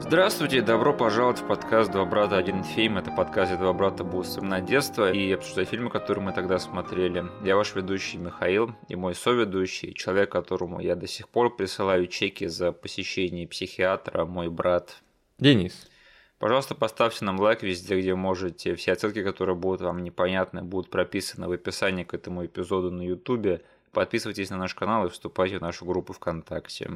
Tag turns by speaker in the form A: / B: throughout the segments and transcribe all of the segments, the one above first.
A: Здравствуйте, добро пожаловать в подкаст «Два брата, один фильм». Это подкаст, где два брата будут вспоминать детство и обсуждать фильмы, которые мы тогда смотрели. Я ваш ведущий Михаил и мой соведущий, человек, которому я до сих пор присылаю чеки за посещение психиатра, мой брат
B: Денис.
A: Пожалуйста, поставьте нам лайк везде, где можете. Все отсылки, которые будут вам непонятны, будут прописаны в описании к этому эпизоду на YouTube. Подписывайтесь на наш канал и вступайте в нашу группу ВКонтакте.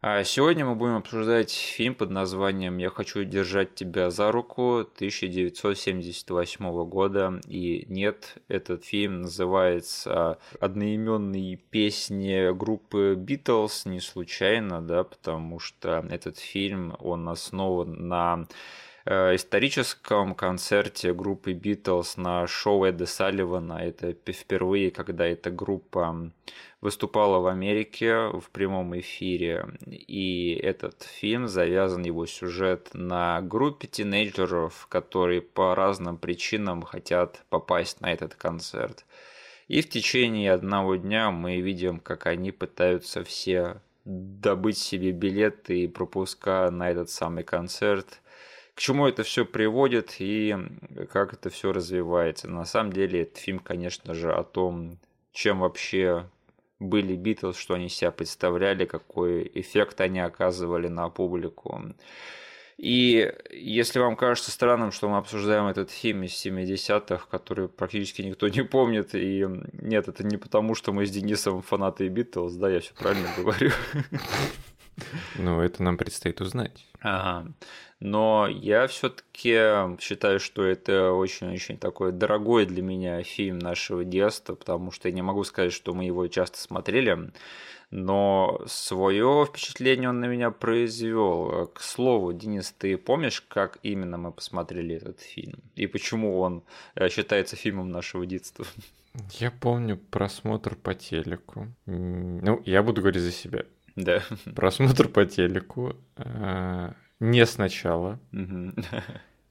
A: А сегодня мы будем обсуждать фильм под названием «Я хочу держать тебя за руку» 1978 года. И нет, этот фильм называется одноименные песни группы Beatles не случайно, да, потому что этот фильм, он основан на Э, историческом концерте группы Beatles на шоу Эда Салливана. Это впервые, когда эта группа выступала в Америке в прямом эфире. И этот фильм завязан, его сюжет, на группе тинейджеров, которые по разным причинам хотят попасть на этот концерт. И в течение одного дня мы видим, как они пытаются все добыть себе билеты и пропуска на этот самый концерт – к чему это все приводит и как это все развивается. На самом деле, этот фильм, конечно же, о том, чем вообще были Битлз, что они себя представляли, какой эффект они оказывали на публику. И если вам кажется странным, что мы обсуждаем этот фильм из 70-х, который практически никто не помнит, и нет, это не потому, что мы с Денисом фанаты Битлз, да, я все правильно говорю.
B: Ну, это нам предстоит узнать.
A: Ага но я все-таки считаю, что это очень-очень такой дорогой для меня фильм нашего детства, потому что я не могу сказать, что мы его часто смотрели, но свое впечатление он на меня произвел. К слову, Денис, ты помнишь, как именно мы посмотрели этот фильм и почему он э, считается фильмом нашего детства?
B: Я помню просмотр по телеку. Ну, я буду говорить за себя.
A: Да.
B: Просмотр по телеку. Э, не сначала.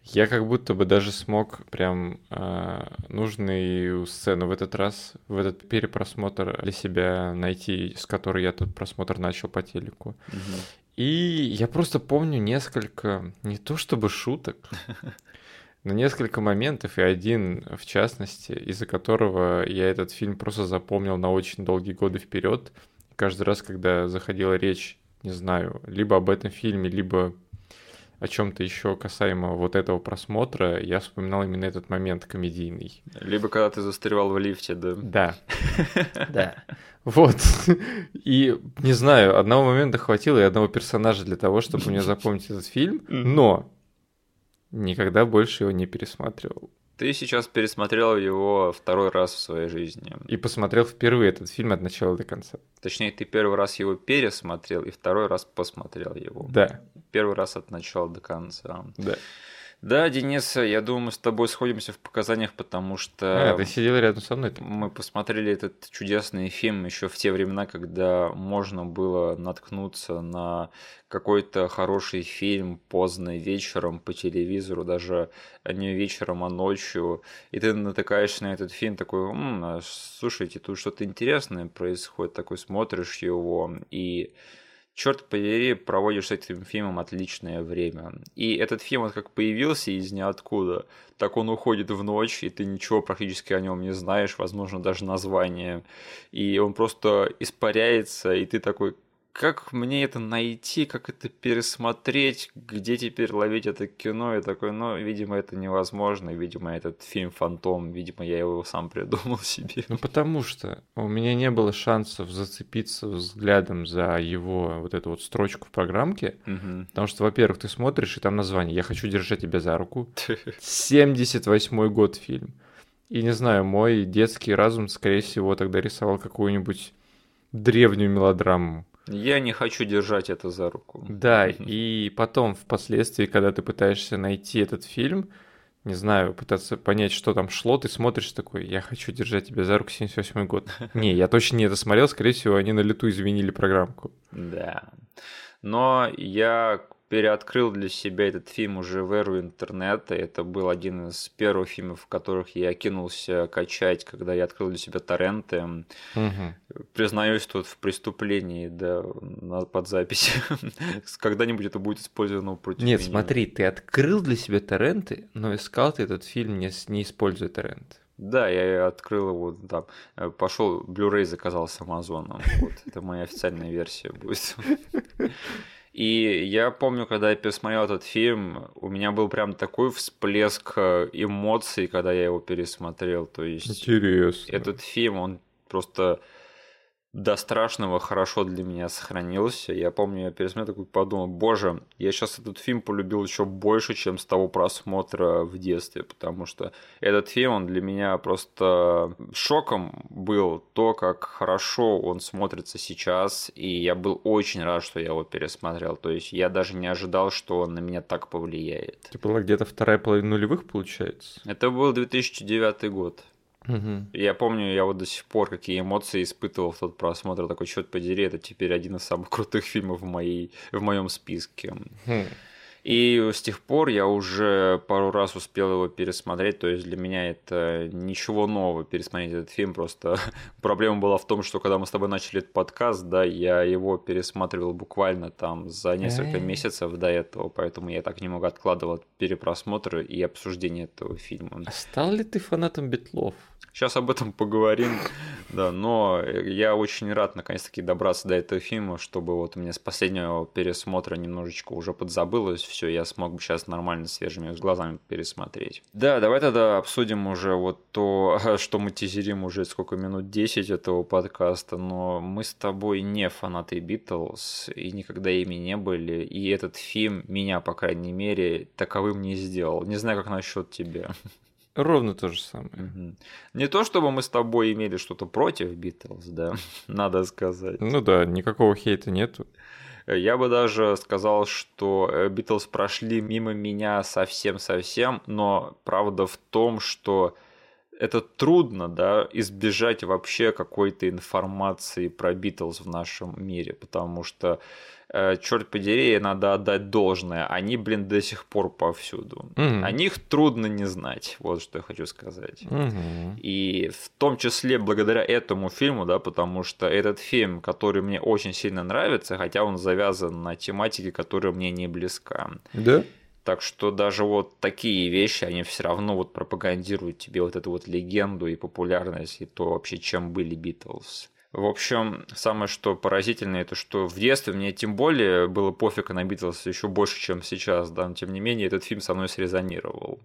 B: Я как будто бы даже смог прям э, нужную сцену в этот раз, в этот перепросмотр для себя найти, с которой я этот просмотр начал по телеку. И я просто помню несколько, не то чтобы шуток, но несколько моментов, и один в частности, из-за которого я этот фильм просто запомнил на очень долгие годы вперед. Каждый раз, когда заходила речь, не знаю, либо об этом фильме, либо о чем-то еще касаемо вот этого просмотра, я вспоминал именно этот момент комедийный.
A: Либо когда ты застревал в лифте, да.
B: Да. Да. Вот. И, не знаю, одного момента хватило и одного персонажа для того, чтобы мне запомнить этот фильм, но никогда больше его не пересматривал.
A: Ты сейчас пересмотрел его второй раз в своей жизни.
B: И посмотрел впервые этот фильм от начала до конца.
A: Точнее, ты первый раз его пересмотрел и второй раз посмотрел его.
B: Да.
A: Первый раз от начала до конца.
B: Да.
A: Да, Денис, я думаю, мы с тобой сходимся в показаниях, потому что...
B: А, ты сидел рядом со мной.
A: Мы посмотрели этот чудесный фильм еще в те времена, когда можно было наткнуться на какой-то хороший фильм поздно вечером по телевизору, даже не вечером, а ночью, и ты натыкаешься на этот фильм такой, М, слушайте, тут что-то интересное происходит, такой смотришь его, и черт подери, проводишь с этим фильмом отличное время. И этот фильм, вот как появился из ниоткуда, так он уходит в ночь, и ты ничего практически о нем не знаешь, возможно, даже название. И он просто испаряется, и ты такой, как мне это найти, как это пересмотреть, где теперь ловить это кино, и такой, ну, видимо, это невозможно, видимо, этот фильм «Фантом», видимо, я его сам придумал себе.
B: Ну, потому что у меня не было шансов зацепиться взглядом за его вот эту вот строчку в программке, угу. потому что, во-первых, ты смотришь, и там название «Я хочу держать тебя за руку», 78-й год фильм. И не знаю, мой детский разум, скорее всего, тогда рисовал какую-нибудь древнюю мелодраму.
A: Я не хочу держать это за руку.
B: Да, и потом, впоследствии, когда ты пытаешься найти этот фильм, не знаю, пытаться понять, что там шло, ты смотришь такой, я хочу держать тебя за руку 78 год. Не, я точно не это смотрел, скорее всего, они на лету изменили программку.
A: Да. Но я переоткрыл для себя этот фильм уже в эру интернета. Это был один из первых фильмов, в которых я кинулся качать, когда я открыл для себя торренты. Угу. Признаюсь тут в преступлении, да, под запись. Когда-нибудь это будет использовано против
B: Нет,
A: меня.
B: смотри, ты открыл для себя торренты, но искал ты этот фильм не, не используя торренты.
A: Да, я открыл его, там, э, пошел, Blu-ray заказал с Амазоном. Вот, это моя официальная версия будет. И я помню, когда я пересмотрел этот фильм, у меня был прям такой всплеск э, эмоций, когда я его пересмотрел. То есть
B: Интересно.
A: этот фильм, он просто до страшного хорошо для меня сохранился. Я помню, я пересмотрел такой подумал, боже, я сейчас этот фильм полюбил еще больше, чем с того просмотра в детстве, потому что этот фильм, он для меня просто шоком был то, как хорошо он смотрится сейчас, и я был очень рад, что я его пересмотрел. То есть я даже не ожидал, что он на меня так повлияет.
B: Это была где-то вторая половина нулевых, получается?
A: Это был 2009 год. Угу. Я помню, я вот до сих пор какие эмоции испытывал в тот просмотр. Такой, черт подери, это теперь один из самых крутых фильмов в, моей, в моем списке. Хм. И с тех пор я уже пару раз успел его пересмотреть, то есть для меня это ничего нового пересмотреть этот фильм, просто проблема была в том, что когда мы с тобой начали этот подкаст, да, я его пересматривал буквально там за несколько месяцев до этого, поэтому я так немного откладывал перепросмотр и обсуждение этого фильма.
B: А стал ли ты фанатом Битлов?
A: Сейчас об этом поговорим, да, но я очень рад наконец-таки добраться до этого фильма, чтобы вот у меня с последнего пересмотра немножечко уже подзабылось все, я смог бы сейчас нормально свежими глазами пересмотреть. Да, давай тогда обсудим уже вот то, что мы тизерим уже сколько минут 10 этого подкаста, но мы с тобой не фанаты Битлз и никогда ими не были, и этот фильм меня, по крайней мере, таковым не сделал. Не знаю, как насчет тебя.
B: Ровно то же самое.
A: Угу. Не то, чтобы мы с тобой имели что-то против Битлз, да, надо сказать.
B: Ну да, никакого хейта нету.
A: Я бы даже сказал, что Битлз прошли мимо меня совсем-совсем, но правда в том, что это трудно, да, избежать вообще какой-то информации про Битлз в нашем мире, потому что э, черт подери, надо отдать должное. Они, блин, до сих пор повсюду. Mm-hmm. О них трудно не знать, вот что я хочу сказать. Mm-hmm. И в том числе благодаря этому фильму, да, потому что этот фильм, который мне очень сильно нравится, хотя он завязан на тематике, которая мне не близка.
B: Да?
A: Так что даже вот такие вещи, они все равно вот пропагандируют тебе вот эту вот легенду и популярность, и то вообще, чем были Битлз. В общем, самое что поразительное, это что в детстве мне тем более было пофиг на Битлз еще больше, чем сейчас, да, но тем не менее этот фильм со мной срезонировал.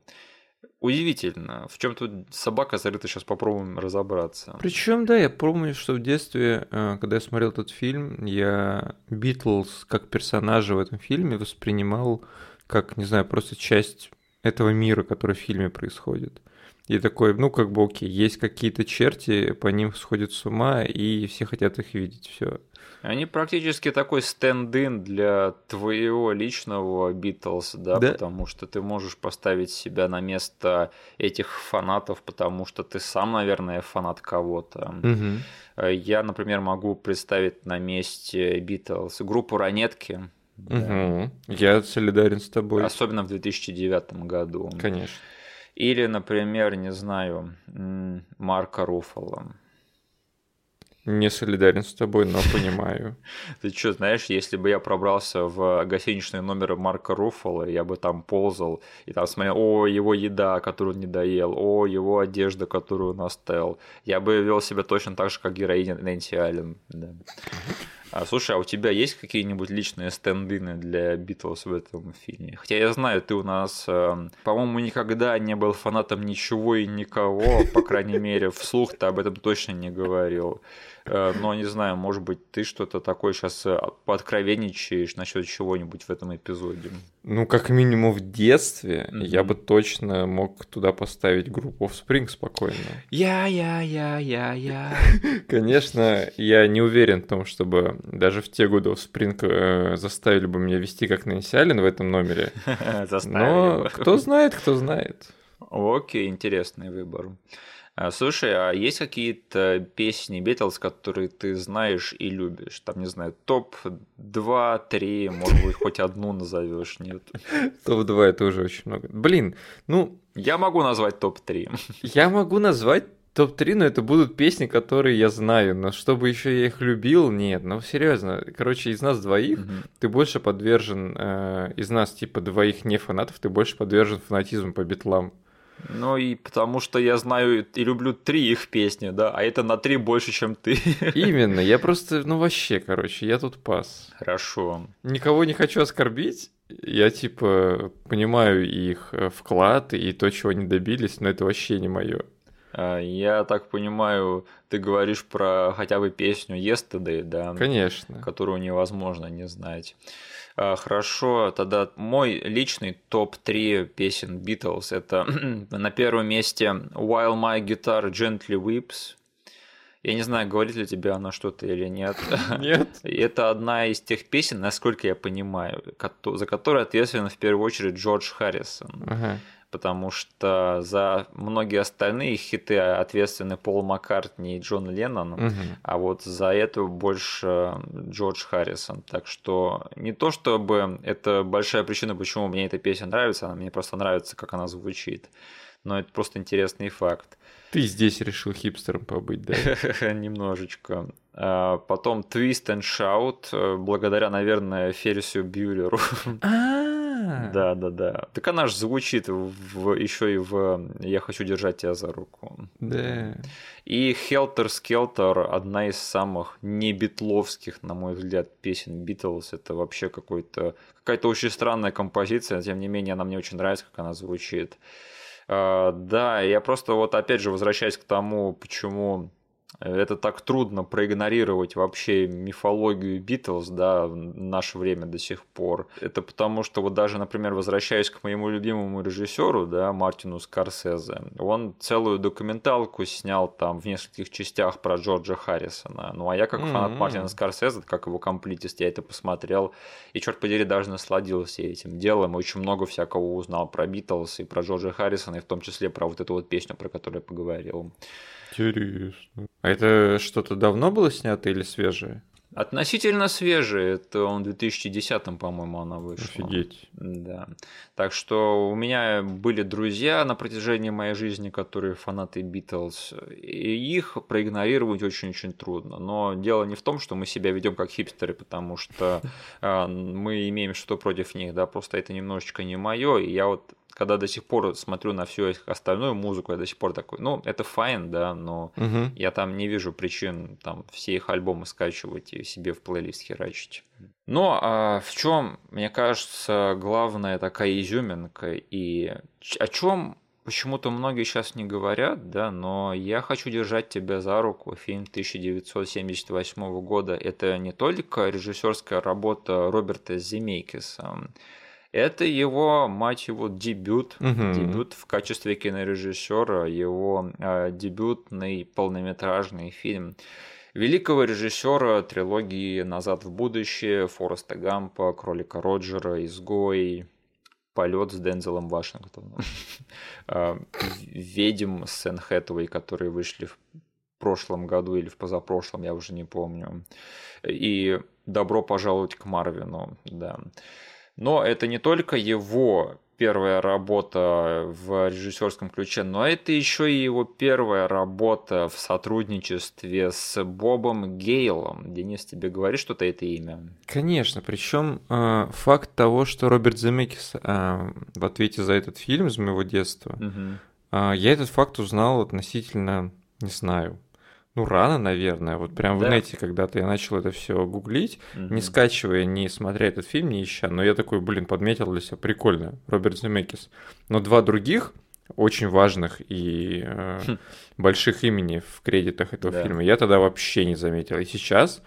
A: Удивительно. В чем тут собака зарыта, сейчас попробуем разобраться.
B: Причем, да, я помню, что в детстве, э, когда я смотрел этот фильм, я Битлз как персонажа в этом фильме воспринимал как, не знаю, просто часть этого мира, который в фильме происходит. И такой, ну, как бы, окей, есть какие-то черти, по ним сходят с ума, и все хотят их видеть, все.
A: Они практически такой стенд-ин для твоего личного Битлз, да, да, потому что ты можешь поставить себя на место этих фанатов, потому что ты сам, наверное, фанат кого-то. Угу. Я, например, могу представить на месте Битлз группу Ранетки.
B: Да. Угу. Я солидарен с тобой.
A: Особенно в 2009 году.
B: Конечно.
A: Или, например, не знаю, Марка Руфала.
B: Не солидарен с тобой, но понимаю.
A: Ты что, знаешь, если бы я пробрался в гостиничный номер Марка Руффала, я бы там ползал и там смотрел, о, его еда, которую он не доел, о, его одежда, которую он оставил. Я бы вел себя точно так же, как героиня Нэнси Аллен. Да. А, слушай, а у тебя есть какие-нибудь личные стендины для Битлз в этом фильме? Хотя я знаю, ты у нас, э, по-моему, никогда не был фанатом ничего и никого, по крайней мере, вслух ты об этом точно не говорил. Э, но не знаю, может быть, ты что-то такое сейчас э, пооткровенничаешь насчет чего-нибудь в этом эпизоде.
B: Ну, как минимум в детстве mm-hmm. я бы точно мог туда поставить группу Offspring спокойно.
A: Я, я, я, я, я.
B: Конечно, я не уверен в том, чтобы даже в те годы Offspring э, заставили бы меня вести как Нэнси Аллен в этом номере. Но кто знает, кто знает.
A: Окей, интересный выбор. А, слушай, а есть какие-то песни Битлз, которые ты знаешь и любишь? Там, не знаю, топ-2, 3, может быть, хоть одну назовешь, нет?
B: Топ-2 это уже очень много. Блин, ну...
A: Я могу назвать топ-3.
B: Я могу назвать топ-3, но это будут песни, которые я знаю, но чтобы еще я их любил, нет, ну серьезно, короче, из нас двоих mm-hmm. ты больше подвержен, э, из нас типа двоих не фанатов, ты больше подвержен фанатизму по битлам.
A: Ну и потому что я знаю и люблю три их песни, да, а это на три больше, чем ты.
B: Именно, я просто, ну вообще, короче, я тут пас.
A: Хорошо.
B: Никого не хочу оскорбить, я типа понимаю их э, вклад и то, чего они добились, но это вообще не мое.
A: А, я так понимаю, ты говоришь про хотя бы песню Yesterday, да?
B: Конечно.
A: Которую невозможно не знать. А, хорошо, тогда мой личный топ-3 песен Beatles это на первом месте While My Guitar Gently Weeps. Я не знаю, говорит ли тебе она что-то или нет.
B: Нет.
A: Это одна из тех песен, насколько я понимаю, за которую ответственен в первую очередь Джордж Харрисон. Ага потому что за многие остальные хиты ответственны Пол Маккартни и Джон Леннон, угу. а вот за это больше Джордж Харрисон. Так что не то чтобы это большая причина, почему мне эта песня нравится, она мне просто нравится, как она звучит. Но это просто интересный факт.
B: Ты здесь решил хипстером побыть, да?
A: Немножечко. А потом Twist and Shout, благодаря, наверное, Феррису Бьюлеру. Да, да, да. Так она же звучит в, еще и в «Я хочу держать тебя за руку».
B: Да.
A: И Helter Skelter одна из самых не битловских, на мой взгляд, песен Битлз. Это вообще какой-то какая-то очень странная композиция, тем не менее она мне очень нравится, как она звучит. А, да, я просто вот опять же возвращаюсь к тому, почему это так трудно проигнорировать вообще мифологию Битлз, да, в наше время до сих пор. Это потому, что вот даже, например, возвращаясь к моему любимому режиссеру, да, Мартину Скорсезе, он целую документалку снял там в нескольких частях про Джорджа Харрисона. Ну, а я как фанат mm-hmm. Мартина Скорсезе, как его комплитист, я это посмотрел, и, черт подери, даже насладился этим делом, очень много всякого узнал про Битлз и про Джорджа Харрисона, и в том числе про вот эту вот песню, про которую я поговорил.
B: Интересно. А это что-то давно было снято или свежее?
A: Относительно свежее, это он в 2010, по-моему, она вышла.
B: Офигеть.
A: Да. Так что у меня были друзья на протяжении моей жизни, которые фанаты Битлз, и их проигнорировать очень-очень трудно. Но дело не в том, что мы себя ведем как хипстеры, потому что а, мы имеем что-то против них, да, просто это немножечко не мое, и я вот когда до сих пор смотрю на всю остальную музыку, я до сих пор такой, ну, это файн, да, но угу. я там не вижу причин там все их альбомы скачивать и себе в плейлист херачить. Но а в чем, мне кажется, главная такая изюминка и о чем почему-то многие сейчас не говорят, да, но я хочу держать тебя за руку. Фильм 1978 года это не только режиссерская работа Роберта Земейкиса, это его, мать его, дебют, угу. дебют в качестве кинорежиссера, его э, дебютный полнометражный фильм великого режиссера трилогии «Назад в будущее», Фореста Гампа, Кролика Роджера, «Изгой», полет с Дензелом Вашингтоном, а, ведьм с Энн Хэтэуэй, которые вышли в прошлом году или в позапрошлом, я уже не помню. И «Добро пожаловать к Марвину», да. Но это не только его первая работа в режиссерском ключе, но это еще и его первая работа в сотрудничестве с Бобом Гейлом. Денис, тебе говорит что-то это имя?
B: Конечно, причем э, факт того, что Роберт Земекис э, в ответе за этот фильм из моего детства, угу. э, я этот факт узнал относительно, не знаю, ну, рано, наверное. Вот прям да. в нете когда-то я начал это все гуглить, угу. не скачивая, не смотря этот фильм, не ища. Но я такой, блин, подметил для себя, прикольно, Роберт Земекис. Но два других очень важных и э, хм. больших имени в кредитах этого да. фильма я тогда вообще не заметил. И сейчас,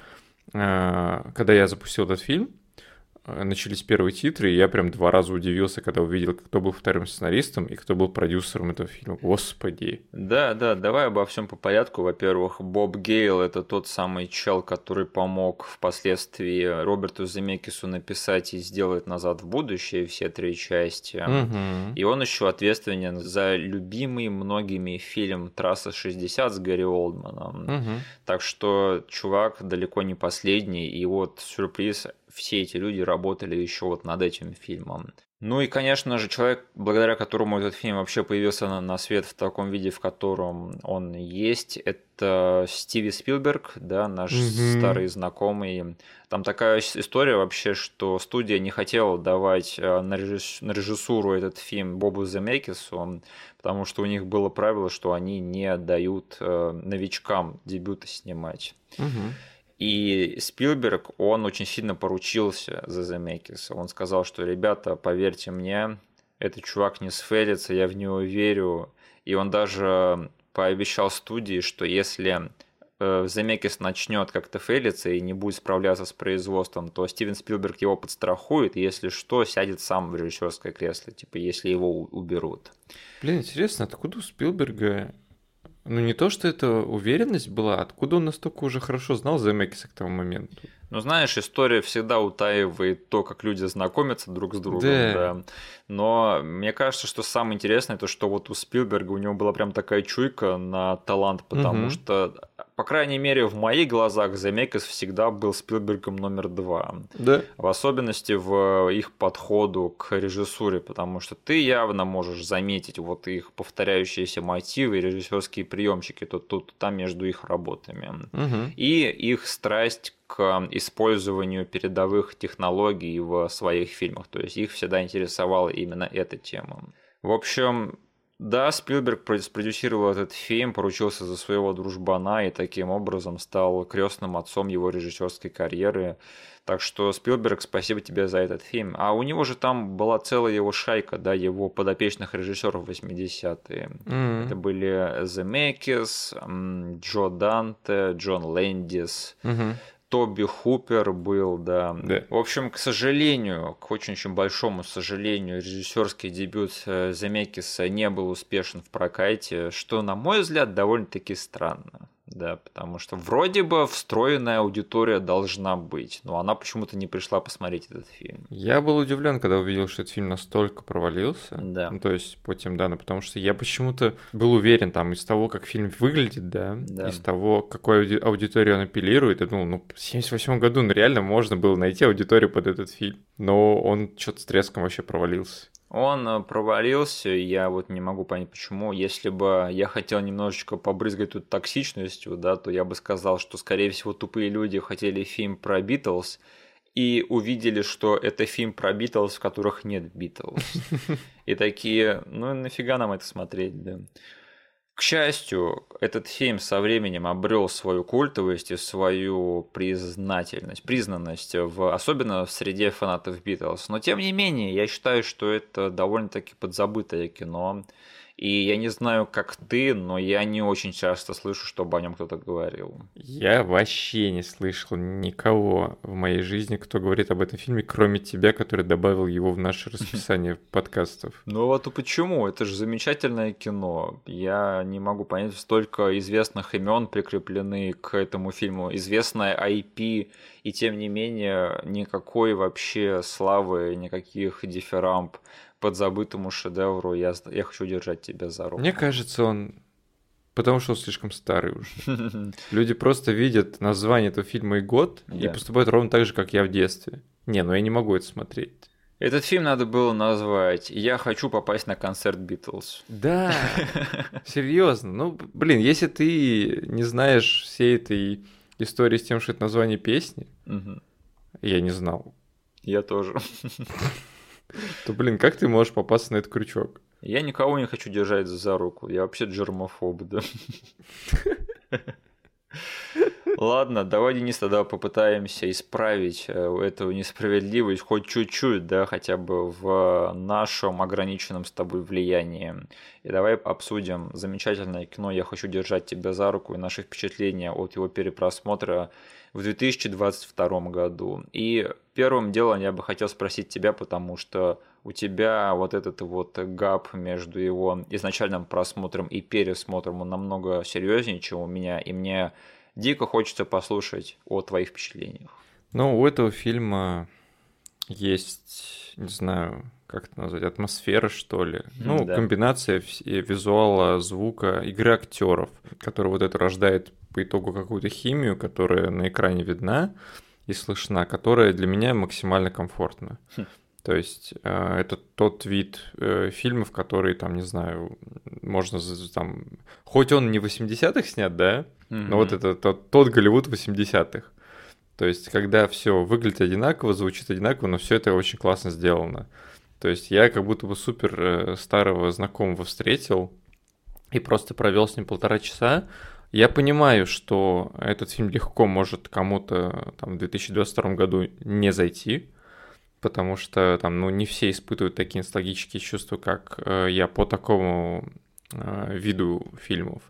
B: э, когда я запустил этот фильм, начались первые титры, и я прям два раза удивился, когда увидел, кто был вторым сценаристом и кто был продюсером этого фильма. Господи.
A: Да, да, давай обо всем по порядку. Во-первых, Боб Гейл – это тот самый чел, который помог впоследствии Роберту Земекису написать и сделать «Назад в будущее» все три части. Угу. И он еще ответственен за любимый многими фильм «Трасса 60» с Гарри Олдманом. Угу. Так что чувак далеко не последний, и вот сюрприз все эти люди работали еще вот над этим фильмом. Ну и, конечно же, человек, благодаря которому этот фильм вообще появился на, на свет в таком виде, в котором он есть, это Стиви Спилберг, да, наш mm-hmm. старый знакомый. Там такая история вообще, что студия не хотела давать э, на, режисс... на режиссуру этот фильм Бобу Земекису, потому что у них было правило, что они не дают э, новичкам дебюты снимать. Mm-hmm. И Спилберг, он очень сильно поручился за Земекиса. Он сказал, что, ребята, поверьте мне, этот чувак не сферится, я в него верю. И он даже пообещал студии, что если э, Земекис начнет как-то фейлиться и не будет справляться с производством, то Стивен Спилберг его подстрахует, и если что, сядет сам в режиссерское кресло, типа, если его уберут.
B: Блин, интересно, откуда у Спилберга ну, не то, что это уверенность была, откуда он настолько уже хорошо знал Земекиса к тому моменту?
A: Ну, знаешь, история всегда утаивает то, как люди знакомятся друг с другом, да. да. Но мне кажется, что самое интересное, то, что вот у Спилберга у него была прям такая чуйка на талант, потому угу. что, по крайней мере, в моих глазах Земекис всегда был Спилбергом номер два.
B: Да.
A: В особенности в их подходу к режиссуре, потому что ты явно можешь заметить вот их повторяющиеся мотивы, режиссерские приемчики тут, тут, там между их работами. Угу. И их страсть к использованию передовых технологий в своих фильмах. То есть их всегда интересовала именно эта тема. В общем, да, Спилберг спродюсировал этот фильм, поручился за своего дружбана и таким образом стал крестным отцом его режиссерской карьеры. Так что, Спилберг, спасибо тебе за этот фильм. А у него же там была целая его шайка, да, его подопечных режиссеров 80-е. Mm-hmm. Это были Земекис, Джо Данте, Джон Лэндис, mm-hmm. Тоби Хупер был, да.
B: да.
A: В общем, к сожалению, к очень-очень большому сожалению, режиссерский дебют э, Земекиса не был успешен в прокате, что, на мой взгляд, довольно-таки странно. Да, потому что вроде бы встроенная аудитория должна быть, но она почему-то не пришла посмотреть этот фильм.
B: Я был удивлен, когда увидел, что этот фильм настолько провалился.
A: Да.
B: Ну, то есть по тем данным, потому что я почему-то был уверен там из того, как фильм выглядит, да, да. из того, какой аудиторию он апеллирует, я думал, ну, в 78 году, ну, реально можно было найти аудиторию под этот фильм. Но он что-то с треском вообще провалился.
A: Он э, провалился, я вот не могу понять почему. Если бы я хотел немножечко побрызгать тут токсичностью, да, то я бы сказал, что, скорее всего, тупые люди хотели фильм про Битлз и увидели, что это фильм про Битлз, в которых нет Битлз. И такие, ну нафига нам это смотреть, да. К счастью, этот фильм со временем обрел свою культовость и свою признательность, признанность, в, особенно в среде фанатов Битлз. Но тем не менее, я считаю, что это довольно-таки подзабытое кино. И я не знаю, как ты, но я не очень часто слышу, чтобы о нем кто-то говорил.
B: Я вообще не слышал никого в моей жизни, кто говорит об этом фильме, кроме тебя, который добавил его в наше расписание подкастов.
A: Ну вот и почему? Это же замечательное кино. Я не могу понять, столько известных имен прикреплены к этому фильму, известное IP, и тем не менее никакой вообще славы, никаких дифирамб подзабытому шедевру «Я, я хочу держать тебя за руку».
B: Мне кажется, он... Потому что он слишком старый уже. Люди просто видят название этого фильма и год и поступают ровно так же, как я в детстве. Не, ну я не могу это смотреть.
A: Этот фильм надо было назвать «Я хочу попасть на концерт Битлз».
B: Да, серьезно. Ну, блин, если ты не знаешь всей этой истории с тем, что это название песни, я не знал.
A: Я тоже
B: то, блин, как ты можешь попасться на этот крючок?
A: Я никого не хочу держать за руку. Я вообще джермофоб, да. Ладно, давай, Денис, тогда попытаемся исправить э, эту несправедливость хоть чуть-чуть, да, хотя бы в нашем ограниченном с тобой влиянии. И давай обсудим замечательное кино «Я хочу держать тебя за руку» и наши впечатления от его перепросмотра в 2022 году. И первым делом я бы хотел спросить тебя, потому что у тебя вот этот вот гап между его изначальным просмотром и пересмотром он намного серьезнее, чем у меня, и мне дико хочется послушать о твоих впечатлениях.
B: Ну, у этого фильма есть, не знаю, как это назвать, атмосфера, что ли. Ну, да. комбинация визуала, звука, игры актеров, которая вот это рождает по итогу какую-то химию, которая на экране видна и слышна, которая для меня максимально комфортна. Хм. То есть э, это тот вид э, фильмов, которые там, не знаю, можно там... Хоть он не в 80-х снят, да, mm-hmm. но вот это тот, тот Голливуд 80-х. То есть когда все выглядит одинаково, звучит одинаково, но все это очень классно сделано. То есть я как будто бы супер э, старого знакомого встретил и просто провел с ним полтора часа. Я понимаю, что этот фильм легко может кому-то там в 2022 году не зайти, потому что там, ну, не все испытывают такие ностальгические чувства, как э, я по такому э, виду фильмов.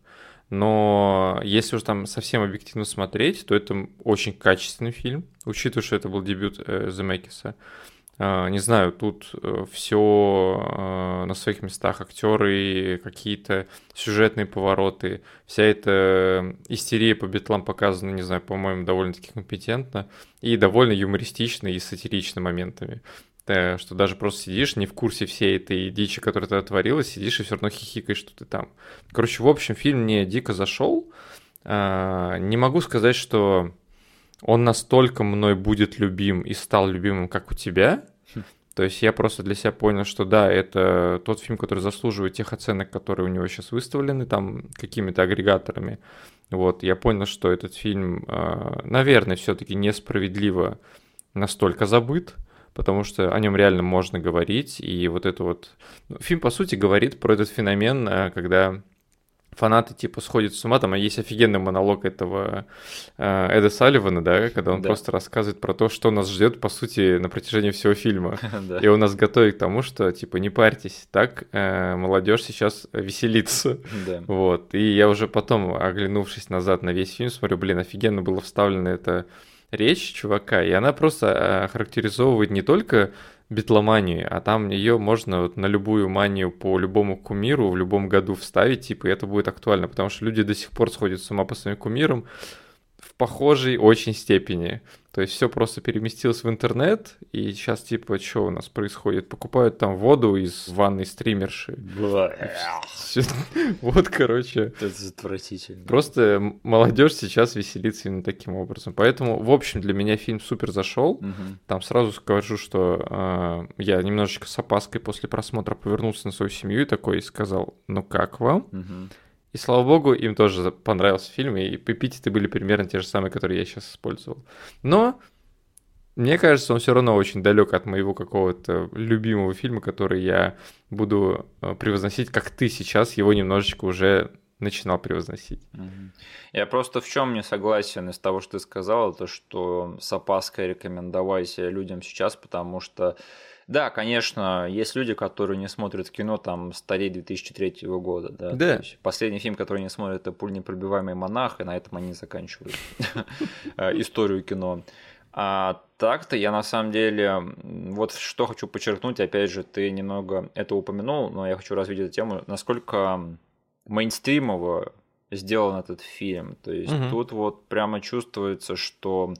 B: Но если уж там совсем объективно смотреть, то это очень качественный фильм, учитывая, что это был дебют э, Земекиса. Не знаю, тут э, все а, на своих местах, актеры, какие-то сюжетные повороты, вся эта истерия по битлам показана, не знаю, по-моему, довольно-таки компетентно и довольно юмористично и сатирично моментами. Что даже просто сидишь не в курсе всей этой дичи, которая ты творилась, сидишь и все равно хихикаешь, что ты там. Короче, в общем, фильм мне дико зашел. А, не могу сказать, что он настолько мной будет любим и стал любимым, как у тебя. То есть я просто для себя понял, что да, это тот фильм, который заслуживает тех оценок, которые у него сейчас выставлены там какими-то агрегаторами. Вот, я понял, что этот фильм, а, наверное, все-таки несправедливо настолько забыт, потому что о нем реально можно говорить. И вот это вот... Ну, фильм, по сути, говорит про этот феномен, а, когда фанаты типа сходят с ума. Там есть офигенный монолог этого э, Эда Салливана, да, когда он да. просто рассказывает про то, что нас ждет, по сути, на протяжении всего фильма. И он нас готовит к тому, что, типа, не парьтесь, так э, молодежь сейчас веселится. Вот. И я уже потом, оглянувшись назад на весь фильм, смотрю, блин, офигенно было вставлено это речь чувака, и она просто э, характеризовывает не только битломании, а там ее можно вот на любую манию по любому кумиру в любом году вставить, типа, и это будет актуально, потому что люди до сих пор сходят с ума по своим кумирам похожей очень степени. То есть все просто переместилось в интернет, и сейчас типа что у нас происходит? Покупают там воду из ванной стримерши. Вот, короче.
A: Это отвратительно.
B: Просто молодежь сейчас веселится именно таким образом. Поэтому, в общем, для меня фильм супер зашел. Там сразу скажу, что а, я немножечко с опаской после просмотра повернулся на свою семью и такой сказал, ну как вам? И слава богу, им тоже понравился фильм, и эпитеты были примерно те же самые, которые я сейчас использовал. Но мне кажется, он все равно очень далек от моего какого-то любимого фильма, который я буду э, превозносить, как ты сейчас его немножечко уже начинал превозносить.
A: Я просто в чем не согласен из того, что ты сказал, то что с опаской рекомендовать людям сейчас, потому что да, конечно, есть люди, которые не смотрят кино там старее 2003 года. Да.
B: да.
A: Последний фильм, который не смотрят, это «Пульнепробиваемый монах», и на этом они заканчивают э, историю кино. А так-то я на самом деле, вот что хочу подчеркнуть, опять же, ты немного это упомянул, но я хочу развить эту тему, насколько мейнстримово сделан этот фильм. То есть угу. тут вот прямо чувствуется, что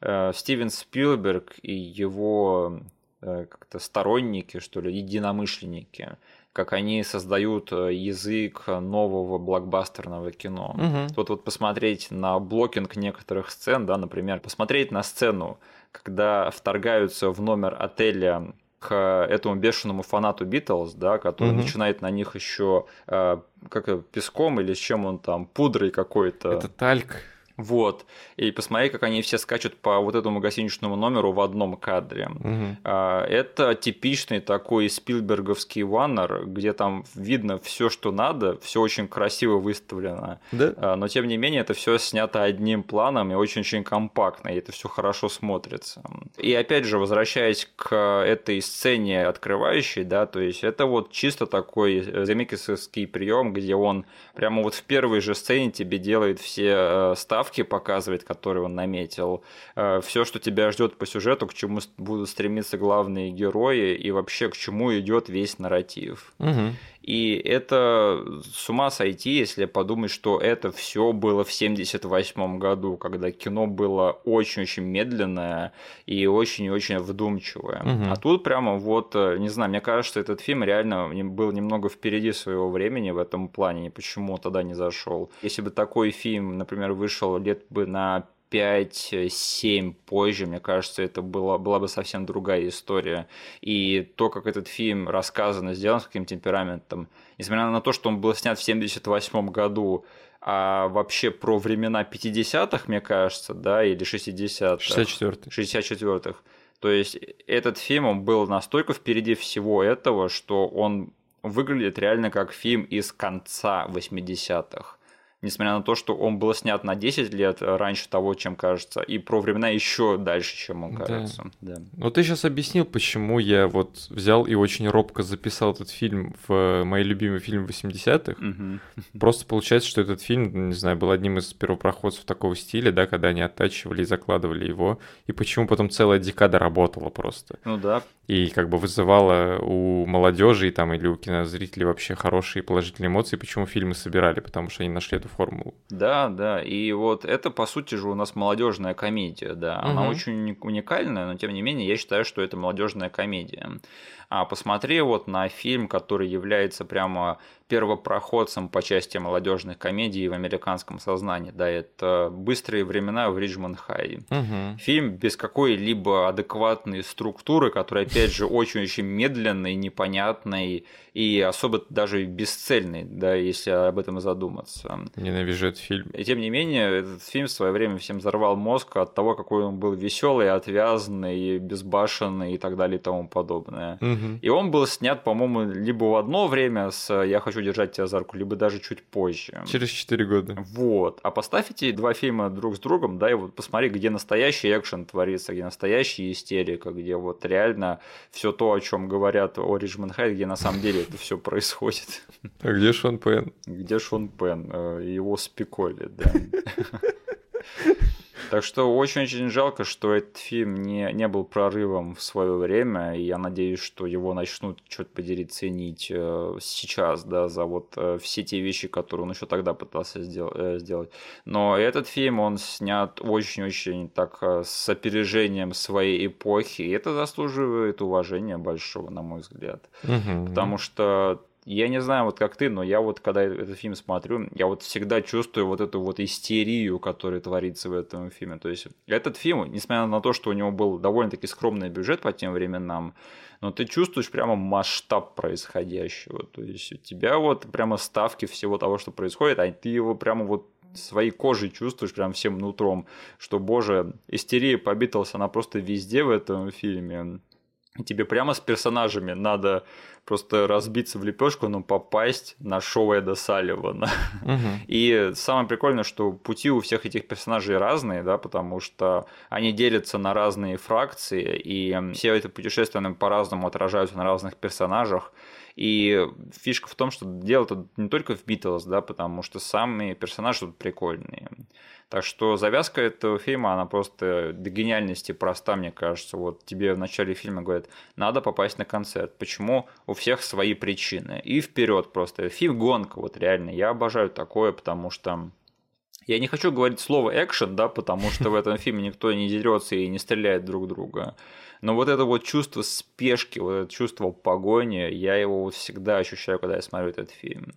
A: э, Стивен Спилберг и его как-то сторонники, что ли, единомышленники, как они создают э, язык нового блокбастерного кино. Угу. Вот вот посмотреть на блокинг некоторых сцен, да, например, посмотреть на сцену, когда вторгаются в номер отеля к этому бешеному фанату Битлз, да, который угу. начинает на них еще э, как песком или с чем он там, пудрой какой-то.
B: Это тальк.
A: Вот. И посмотри, как они все скачут по вот этому гостиничному номеру в одном кадре. Угу. Это типичный такой спилберговский ваннер, где там видно все, что надо, все очень красиво выставлено.
B: Да?
A: А, но тем не менее, это все снято одним планом и очень-очень компактно, и это все хорошо смотрится. И опять же, возвращаясь к этой сцене открывающей, да, то есть это вот чисто такой земекисовский прием, где он прямо вот в первой же сцене тебе делает все э, ставки ставки показывает, которые он наметил, э, все, что тебя ждет по сюжету, к чему будут стремиться главные герои и вообще к чему идет весь нарратив.
B: Угу.
A: И это с ума сойти, если подумать, что это все было в 78 году, когда кино было очень-очень медленное и очень-очень вдумчивое. Угу. А тут прямо вот, э, не знаю, мне кажется, этот фильм реально был немного впереди своего времени в этом плане, и почему тогда не зашел. Если бы такой фильм, например, вышел лет бы на 5-7 позже, мне кажется, это была, была бы совсем другая история. И то, как этот фильм рассказан сделан, с каким темпераментом, несмотря на то, что он был снят в 78 году, а вообще про времена 50-х, мне кажется, да, или 60-х.
B: 64-х.
A: 64-х. То есть этот фильм, он был настолько впереди всего этого, что он выглядит реально как фильм из конца 80-х несмотря на то, что он был снят на 10 лет раньше того, чем кажется, и про времена еще дальше, чем он кажется. Да. Да.
B: Ну, ты сейчас объяснил, почему я вот взял и очень робко записал этот фильм в мой любимый фильм 80-х. Угу. Просто получается, что этот фильм, не знаю, был одним из первопроходцев такого стиля, да, когда они оттачивали и закладывали его, и почему потом целая декада работала просто.
A: Ну да.
B: И как бы вызывала у молодежи там или у кинозрителей вообще хорошие положительные эмоции, почему фильмы собирали, потому что они нашли эту формулу.
A: Да, да, и вот это, по сути же, у нас молодежная комедия, да. Она угу. очень уникальная, но тем не менее я считаю, что это молодежная комедия. А посмотри вот на фильм, который является прямо первопроходцем по части молодежных комедий в американском сознании. Да, это «Быстрые времена в Риджмонд Хай».
B: Угу.
A: Фильм без какой-либо адекватной структуры, который, опять же, очень-очень медленный, непонятный и особо даже бесцельный, да, если об этом задуматься.
B: Ненавижу этот фильм.
A: И тем не менее, этот фильм в свое время всем взорвал мозг от того, какой он был веселый, отвязанный, безбашенный и так далее и тому подобное.
B: Угу.
A: И он был снят, по-моему, либо в одно время с «Я хочу держать тебя за руку», либо даже чуть позже.
B: Через 4 года.
A: Вот. А поставь эти два фильма друг с другом, да, и вот посмотри, где настоящий экшен творится, где настоящая истерика, где вот реально все то, о чем говорят о Риджман Хайд, где на самом деле это все происходит.
B: А где Шон Пен?
A: Где Шон Пен? Э, его спеколи, да. Так что очень-очень жалко, что этот фильм не, не был прорывом в свое время, и я надеюсь, что его начнут что-то поделить, ценить э, сейчас, да, за вот э, все те вещи, которые он еще тогда пытался сдел- э, сделать. Но этот фильм, он снят очень-очень так э, с опережением своей эпохи, и это заслуживает уважения большого, на мой взгляд.
B: Угу.
A: Потому что я не знаю, вот как ты, но я вот, когда этот фильм смотрю, я вот всегда чувствую вот эту вот истерию, которая творится в этом фильме. То есть этот фильм, несмотря на то, что у него был довольно-таки скромный бюджет по тем временам, но ты чувствуешь прямо масштаб происходящего. То есть у тебя вот прямо ставки всего того, что происходит, а ты его прямо вот своей кожей чувствуешь прям всем нутром, что, боже, истерия по она просто везде в этом фильме. Тебе прямо с персонажами надо просто разбиться в лепешку, но попасть на шоу Эда Салливана.
B: Угу.
A: И самое прикольное, что пути у всех этих персонажей разные, да, потому что они делятся на разные фракции, и все это путешествия по-разному отражаются на разных персонажах. И фишка в том, что дело тут не только в Битлз, да, потому что сами персонажи тут прикольные. Так что завязка этого фильма, она просто до гениальности проста, мне кажется. Вот тебе в начале фильма говорят, надо попасть на концерт. Почему? У всех свои причины. И вперед просто. Фильм гонка, вот реально. Я обожаю такое, потому что я не хочу говорить слово экшен, да, потому что в этом фильме никто не дерется и не стреляет друг друга. Но вот это вот чувство спешки, вот это чувство погони, я его вот всегда ощущаю, когда я смотрю этот фильм.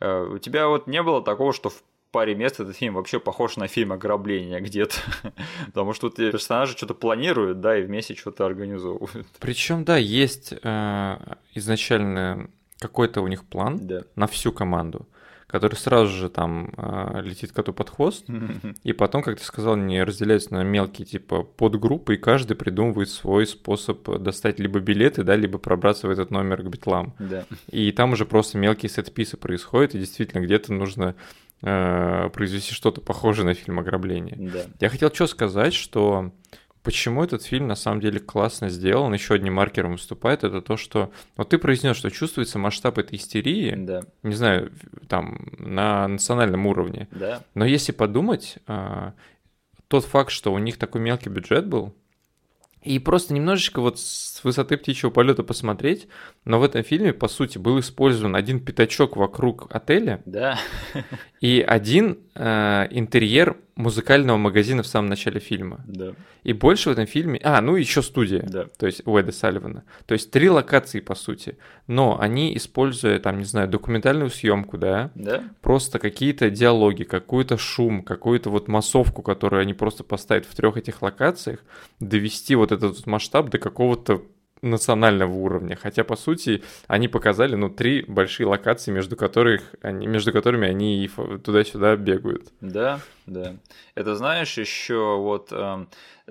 A: Э, у тебя вот не было такого, что в паре мест этот фильм вообще похож на фильм ограбления где-то. Потому что тут персонажи что-то планируют, да, и вместе что-то организовывают.
B: Причем, да, есть э, изначально какой-то у них план
A: да.
B: на всю команду который сразу же там э, летит коту под хвост, и потом, как ты сказал, не разделяются на мелкие типа подгруппы, и каждый придумывает свой способ достать либо билеты, да, либо пробраться в этот номер к битлам.
A: Да.
B: И там уже просто мелкие сет-писы происходят, и действительно где-то нужно произвести что-то похожее на фильм ограбление.
A: Да.
B: Я хотел что сказать, что почему этот фильм на самом деле классно сделан, еще одним маркером выступает, это то, что вот ты произнес, что чувствуется масштаб этой истерии,
A: да.
B: не знаю, там, на национальном уровне.
A: Да.
B: Но если подумать, а, тот факт, что у них такой мелкий бюджет был, и просто немножечко вот с высоты птичьего полета посмотреть, но в этом фильме, по сути, был использован один пятачок вокруг отеля.
A: Да.
B: И один э, интерьер музыкального магазина в самом начале фильма.
A: Да.
B: И больше в этом фильме... А, ну еще студия.
A: Да.
B: То есть Уэда Салливана. То есть три локации, по сути. Но они, используя, там, не знаю, документальную съемку, да?
A: Да.
B: Просто какие-то диалоги, какой-то шум, какую-то вот массовку, которую они просто поставят в трех этих локациях, довести вот этот масштаб до какого-то национального уровня. Хотя, по сути, они показали, ну, три большие локации, между, которых, они, между которыми они туда-сюда бегают.
A: Да, да. Это знаешь, еще вот э,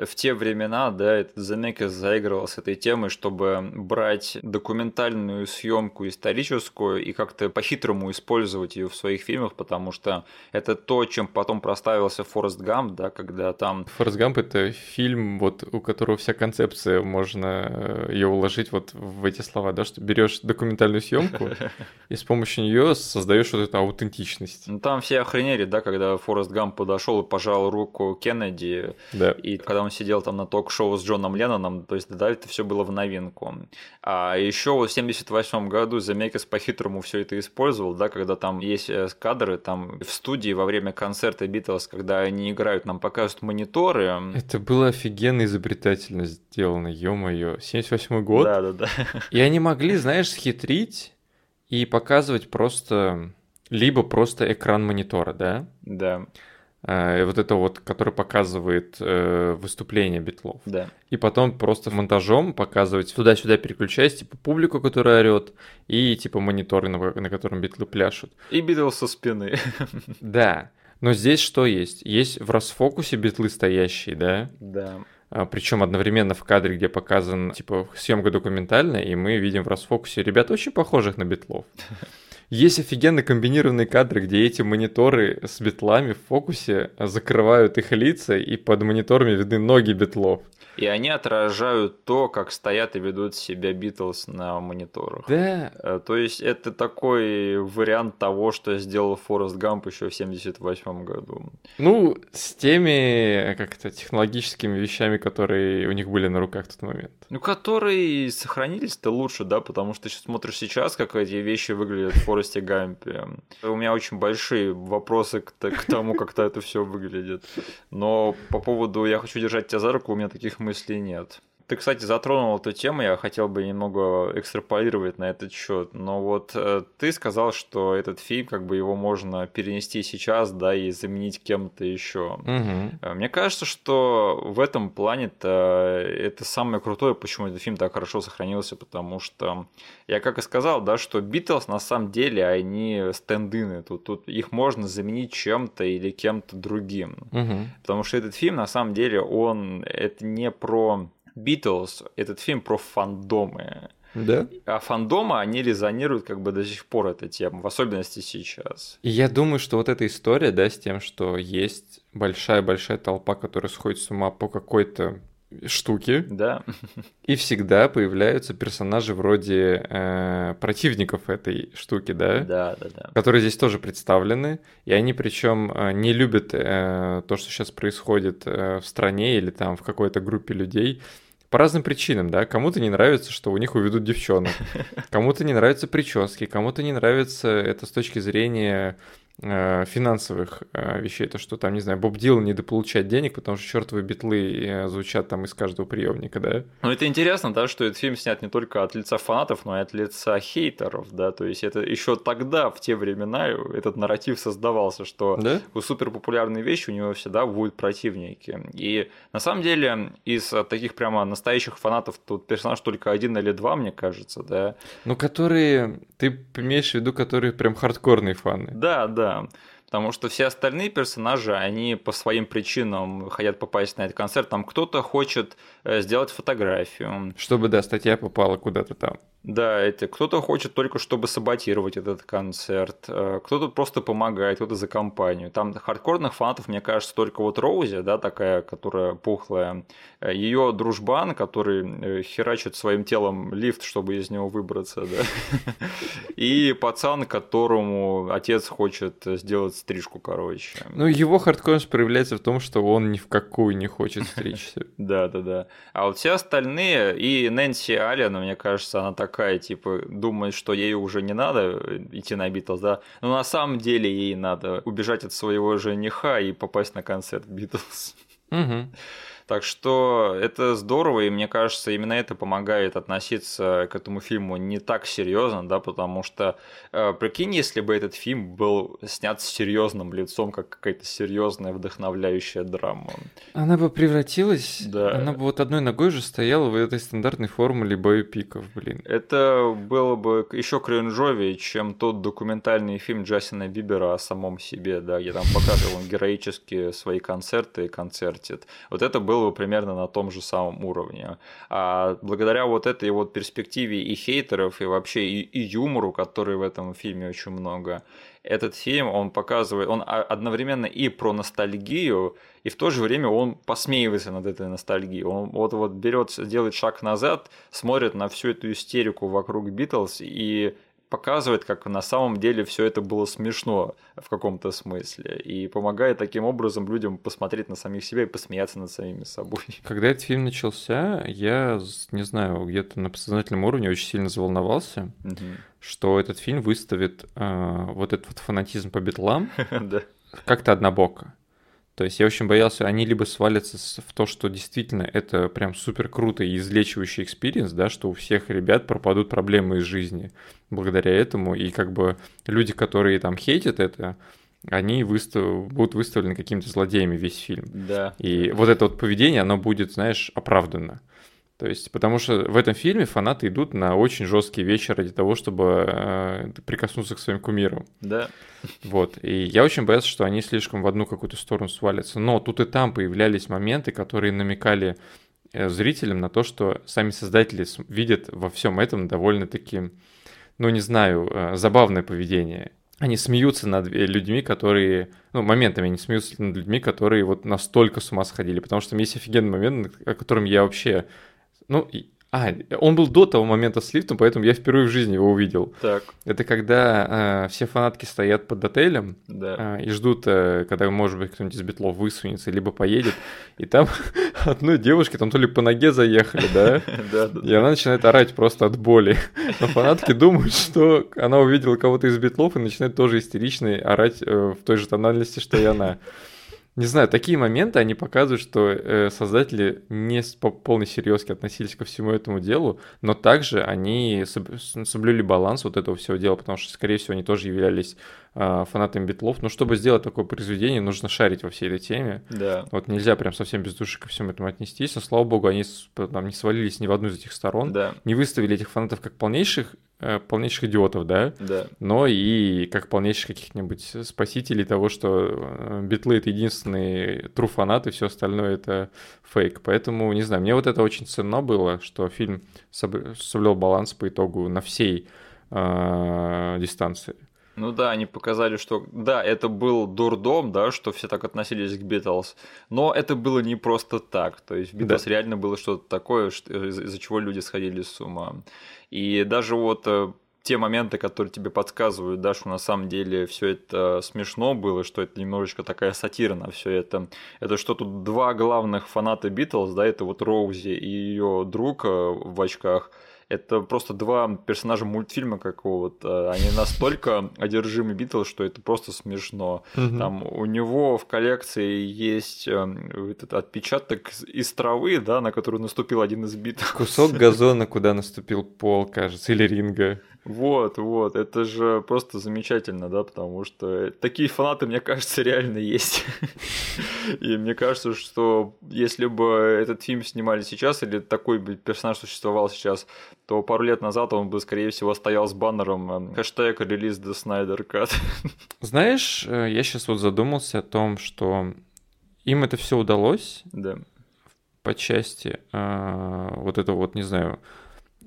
A: в те времена, да, этот Земекис заигрывал с этой темой, чтобы брать документальную съемку историческую и как-то по-хитрому использовать ее в своих фильмах, потому что это то, чем потом проставился Форест Гамп, да, когда там...
B: Форест Гамп — это фильм, вот у которого вся концепция, можно э, ее уложить вот в эти слова, да, что берешь документальную съемку и с помощью нее создаешь вот эту аутентичность.
A: Ну там все охренели, да, когда Форест Гамп подошел и пожал руку Кеннеди,
B: да.
A: и когда он сидел там на ток-шоу с Джоном Ленноном, то есть да, это все было в новинку. А еще вот в 78 году Земекис по-хитрому все это использовал, да, когда там есть э, кадры там в студии во время концерта Битлз, когда они играют, нам показывают мониторы.
B: Это было офигенно изобретательно сделано, ё-моё, 78 год.
A: Да, да, да.
B: И они могли, знаешь, схитрить и показывать просто либо просто экран монитора, да?
A: Да.
B: Э, вот это вот, который показывает э, выступление битлов.
A: Да.
B: И потом просто монтажом показывать туда-сюда переключаясь, типа публику, которая орет, и типа мониторы, на, на котором битлы пляшут.
A: И Битлз со спины.
B: Да. Но здесь что есть? Есть в расфокусе битлы стоящие, да?
A: Да.
B: А, Причем одновременно в кадре, где показан типа съемка документальная, и мы видим в расфокусе ребят очень похожих на битлов. Есть офигенно комбинированные кадры, где эти мониторы с битлами в фокусе закрывают их лица, и под мониторами видны ноги битлов.
A: И они отражают то, как стоят и ведут себя Битлз на мониторах.
B: Да.
A: Э, то есть это такой вариант того, что сделал Форест Гамп еще в 78 году.
B: Ну, с теми как-то технологическими вещами, которые у них были на руках в тот момент.
A: Ну, которые сохранились-то лучше, да, потому что ты смотришь сейчас, как эти вещи выглядят в Форесте Гампе. У меня очень большие вопросы к, к тому, как-то это все выглядит. Но по поводу «я хочу держать тебя за руку», у меня таких мыслей нет. Ты, кстати, затронул эту тему, я хотел бы немного экстраполировать на этот счет. Но вот э, ты сказал, что этот фильм, как бы его можно перенести сейчас, да, и заменить кем-то еще.
B: Угу.
A: Мне кажется, что в этом плане-то это самое крутое, почему этот фильм так хорошо сохранился, потому что я как и сказал, да, что Битлз на самом деле они стендины, тут, тут их можно заменить чем-то или кем-то другим.
B: Угу.
A: Потому что этот фильм на самом деле он это не про Битлз, этот фильм про фандомы.
B: Да.
A: А фандомы, они резонируют как бы до сих пор эта тема, в особенности сейчас.
B: И я думаю, что вот эта история, да, с тем, что есть большая-большая толпа, которая сходит с ума по какой-то штуки.
A: Да.
B: И всегда появляются персонажи вроде э, противников этой штуки, да?
A: Да, да, да.
B: Которые здесь тоже представлены. И они причем э, не любят э, то, что сейчас происходит э, в стране или там в какой-то группе людей. По разным причинам, да. Кому-то не нравится, что у них уведут девчонок. Кому-то не нравятся прически, кому-то не нравится это с точки зрения финансовых э, вещей, то, что там, не знаю, Боб Дилан недополучает денег, потому что чертовы битлы э, звучат там из каждого приемника, да?
A: Ну, это интересно, да, что этот фильм снят не только от лица фанатов, но и от лица хейтеров, да, то есть это еще тогда, в те времена, этот нарратив создавался, что
B: да?
A: у суперпопулярной вещи у него всегда будут противники. И на самом деле из таких прямо настоящих фанатов тут персонаж только один или два, мне кажется, да.
B: Ну, которые, ты имеешь в виду, которые прям хардкорные фаны.
A: Да, да. Потому что все остальные персонажи, они по своим причинам хотят попасть на этот концерт. Там кто-то хочет сделать фотографию.
B: Чтобы, да, статья попала куда-то там.
A: Да, это кто-то хочет только чтобы саботировать этот концерт, э, кто-то просто помогает, кто-то за компанию. Там хардкорных фанатов, мне кажется, только вот Роузи, да, такая, которая пухлая, ее дружбан, который э, херачит своим телом лифт, чтобы из него выбраться, да, и пацан, которому отец хочет сделать стрижку короче.
B: Ну, его хардкорность проявляется в том, что он ни в какую не хочет стричься.
A: Да, да, да. А вот все остальные, и Нэнси Аллен, мне кажется, она так такая, типа, думает, что ей уже не надо э, идти на Битлз, да, но на самом деле ей надо убежать от своего жениха и попасть на концерт Битлз.
B: Угу.
A: Так что это здорово, и мне кажется, именно это помогает относиться к этому фильму не так серьезно, да, потому что э, прикинь, если бы этот фильм был снят с серьезным лицом, как какая-то серьезная вдохновляющая драма.
B: Она бы превратилась, да. она бы вот одной ногой же стояла в этой стандартной формуле боепиков, блин.
A: Это было бы еще кринжовее, чем тот документальный фильм Джастина Бибера о самом себе, да, где там показывал он героически свои концерты и концертит. Вот это было был примерно на том же самом уровне. А благодаря вот этой вот перспективе и хейтеров, и вообще и, и юмору, который в этом фильме очень много, этот фильм, он показывает, он одновременно и про ностальгию, и в то же время он посмеивается над этой ностальгией. Он вот, вот берет, делает шаг назад, смотрит на всю эту истерику вокруг Битлз и показывает, как на самом деле все это было смешно в каком-то смысле. И помогает таким образом людям посмотреть на самих себя и посмеяться над самими собой.
B: Когда этот фильм начался, я, не знаю, где-то на подсознательном уровне очень сильно заволновался, угу. что этот фильм выставит э, вот этот вот фанатизм по битлам как-то однобоко. То есть я очень боялся, они либо свалятся в то, что действительно это прям супер круто и излечивающий experience, да, что у всех ребят пропадут проблемы из жизни благодаря этому, и как бы люди, которые там хейтят это, они выстав... будут выставлены какими-то злодеями весь фильм.
A: Да.
B: И вот это вот поведение, оно будет, знаешь, оправдано. То есть, потому что в этом фильме фанаты идут на очень жесткие вещи ради того, чтобы э, прикоснуться к своим кумирам.
A: Да.
B: Вот. И я очень боялся, что они слишком в одну какую-то сторону свалятся. Но тут и там появлялись моменты, которые намекали э, зрителям на то, что сами создатели видят во всем этом довольно-таки, ну не знаю, э, забавное поведение. Они смеются над э, людьми, которые... Ну, моментами они смеются над людьми, которые вот настолько с ума сходили. Потому что там есть офигенный момент, о котором я вообще ну, а, он был до того момента с лифтом, поэтому я впервые в жизни его увидел.
A: Так.
B: Это когда э, все фанатки стоят под отелем
A: да.
B: э, и ждут, э, когда, может быть, кто-нибудь из битлов высунется, либо поедет. И там одной девушке там то ли по ноге заехали, да?
A: Да,
B: И она начинает орать просто от боли. Но фанатки думают, что она увидела кого-то из битлов и начинает тоже истерично орать э, в той же тональности, что и она. Не знаю, такие моменты, они показывают, что э, создатели не по полной серьезки относились ко всему этому делу, но также они соблюли баланс вот этого всего дела, потому что, скорее всего, они тоже являлись э, фанатами битлов. Но чтобы сделать такое произведение, нужно шарить во всей этой теме.
A: Да.
B: Вот нельзя прям совсем без души ко всему этому отнестись. Но, слава богу, они там не свалились ни в одну из этих сторон,
A: да.
B: не выставили этих фанатов как полнейших полнейших идиотов, да?
A: Да.
B: Но и как полнейших каких-нибудь спасителей того, что э, битлы — это единственные true фанаты, все остальное — это фейк. Поэтому, не знаю, мне вот это очень ценно было, что фильм соблюл баланс по итогу на всей э, дистанции.
A: Ну да, они показали, что да, это был дурдом, да, что все так относились к Битлз, но это было не просто так. То есть Битлз да. реально было что-то такое, из-за чего люди сходили с ума. И даже вот э, те моменты, которые тебе подсказывают, да, что на самом деле все это смешно было, что это немножечко такая сатира на все это. Это что тут два главных фаната Битлз, да, это вот Роузи и ее друг э, в очках – это просто два персонажа мультфильма какого-то. Они настолько одержимы Битлз, что это просто смешно. Угу. Там у него в коллекции есть эм, этот отпечаток из травы, да, на которую наступил один из Битлз.
B: Кусок газона, куда наступил пол, кажется, или ринга.
A: Вот, вот, это же просто замечательно, да, потому что такие фанаты, мне кажется, реально есть. И мне кажется, что если бы этот фильм снимали сейчас, или такой бы персонаж существовал сейчас, то пару лет назад он бы, скорее всего, стоял с баннером эм, хэштег релиз The Snyder Cut.
B: Знаешь, э, я сейчас вот задумался о том, что им это все удалось.
A: Да.
B: По части э, вот это вот, не знаю,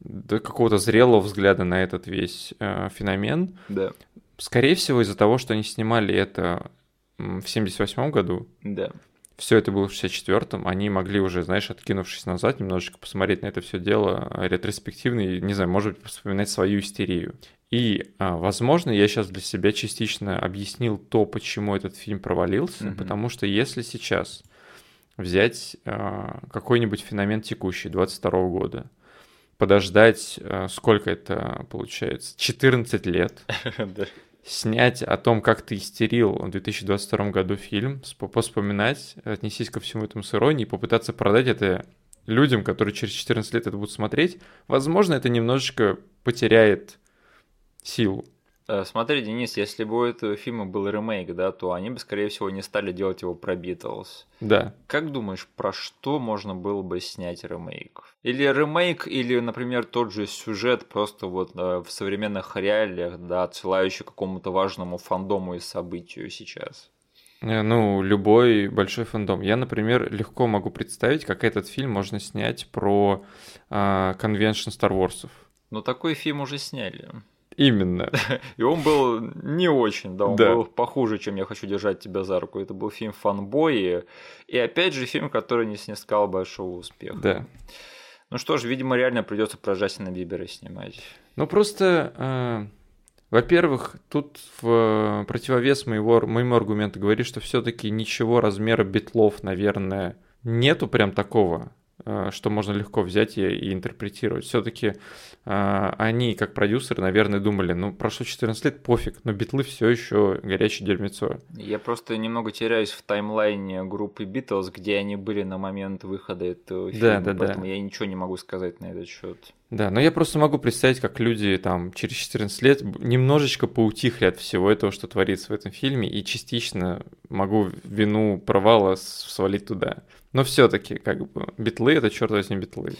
B: до какого-то зрелого взгляда на этот весь э, феномен.
A: Да.
B: Скорее всего, из-за того, что они снимали это в 78 году.
A: Да.
B: Все это было в 64-м, они могли уже, знаешь, откинувшись назад, немножечко посмотреть на это все дело ретроспективно и, не знаю, может быть, вспоминать свою истерию. И, а, возможно, я сейчас для себя частично объяснил то, почему этот фильм провалился, mm-hmm. потому что если сейчас взять а, какой-нибудь феномен текущий, 22 года, подождать, а, сколько это получается, 14 лет, снять о том, как ты истерил в 2022 году фильм, поспоминать, отнестись ко всему этому с иронией, попытаться продать это людям, которые через 14 лет это будут смотреть, возможно, это немножечко потеряет силу.
A: Э, смотри, Денис, если бы у этого фильма был ремейк, да, то они бы, скорее всего, не стали делать его про Битлз.
B: Да.
A: Как думаешь, про что можно было бы снять ремейк? Или ремейк, или, например, тот же сюжет просто вот э, в современных реалиях, да, отсылающий к какому-то важному фандому и событию сейчас?
B: Э, ну, любой большой фандом. Я, например, легко могу представить, как этот фильм можно снять про конвеншн э, Star Wars.
A: Но такой фильм уже сняли.
B: Именно.
A: И он был не очень, да, он да. был похуже, чем «Я хочу держать тебя за руку». Это был фильм «Фанбои», и опять же фильм, который не снискал большого успеха.
B: Да.
A: Ну что ж, видимо, реально придется про Джастина Бибера снимать.
B: Ну просто, э, во-первых, тут в противовес моего, моему аргументу говорит, что все-таки ничего размера битлов, наверное, нету прям такого что можно легко взять и, и интерпретировать. Все-таки э, они, как продюсеры, наверное, думали, ну, прошло 14 лет, пофиг, но битлы все еще горячее дерьмецо.
A: Я просто немного теряюсь в таймлайне группы Битлз, где они были на момент выхода этого фильма, да, да, поэтому да. я ничего не могу сказать на этот счет.
B: Да, но я просто могу представить, как люди там через 14 лет немножечко поутихли от всего этого, что творится в этом фильме, и частично могу вину провала свалить туда. Но все-таки, как бы, битлы это черт возьми битлы.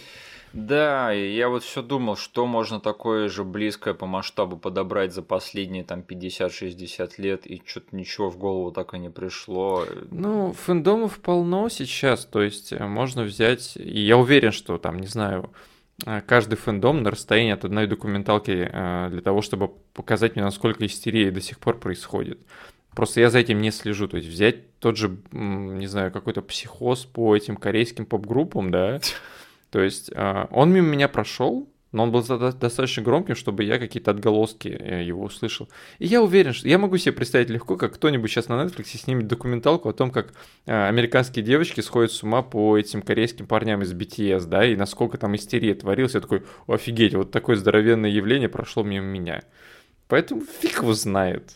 A: Да, я вот все думал, что можно такое же близкое по масштабу подобрать за последние там 50-60 лет, и что-то ничего в голову так и не пришло.
B: Ну, фэндомов полно сейчас, то есть э, можно взять, и я уверен, что там, не знаю, э, каждый фэндом на расстоянии от одной документалки э, для того, чтобы показать мне, насколько истерия до сих пор происходит. Просто я за этим не слежу. То есть взять тот же, не знаю, какой-то психоз по этим корейским поп-группам, да. То есть а, он мимо меня прошел, но он был достаточно громким, чтобы я какие-то отголоски э, его услышал. И я уверен, что я могу себе представить легко, как кто-нибудь сейчас на Netflix снимет документалку о том, как а, американские девочки сходят с ума по этим корейским парням из BTS, да, и насколько там истерия творилась. Я такой, офигеть, вот такое здоровенное явление прошло мимо меня. Поэтому фиг его знает.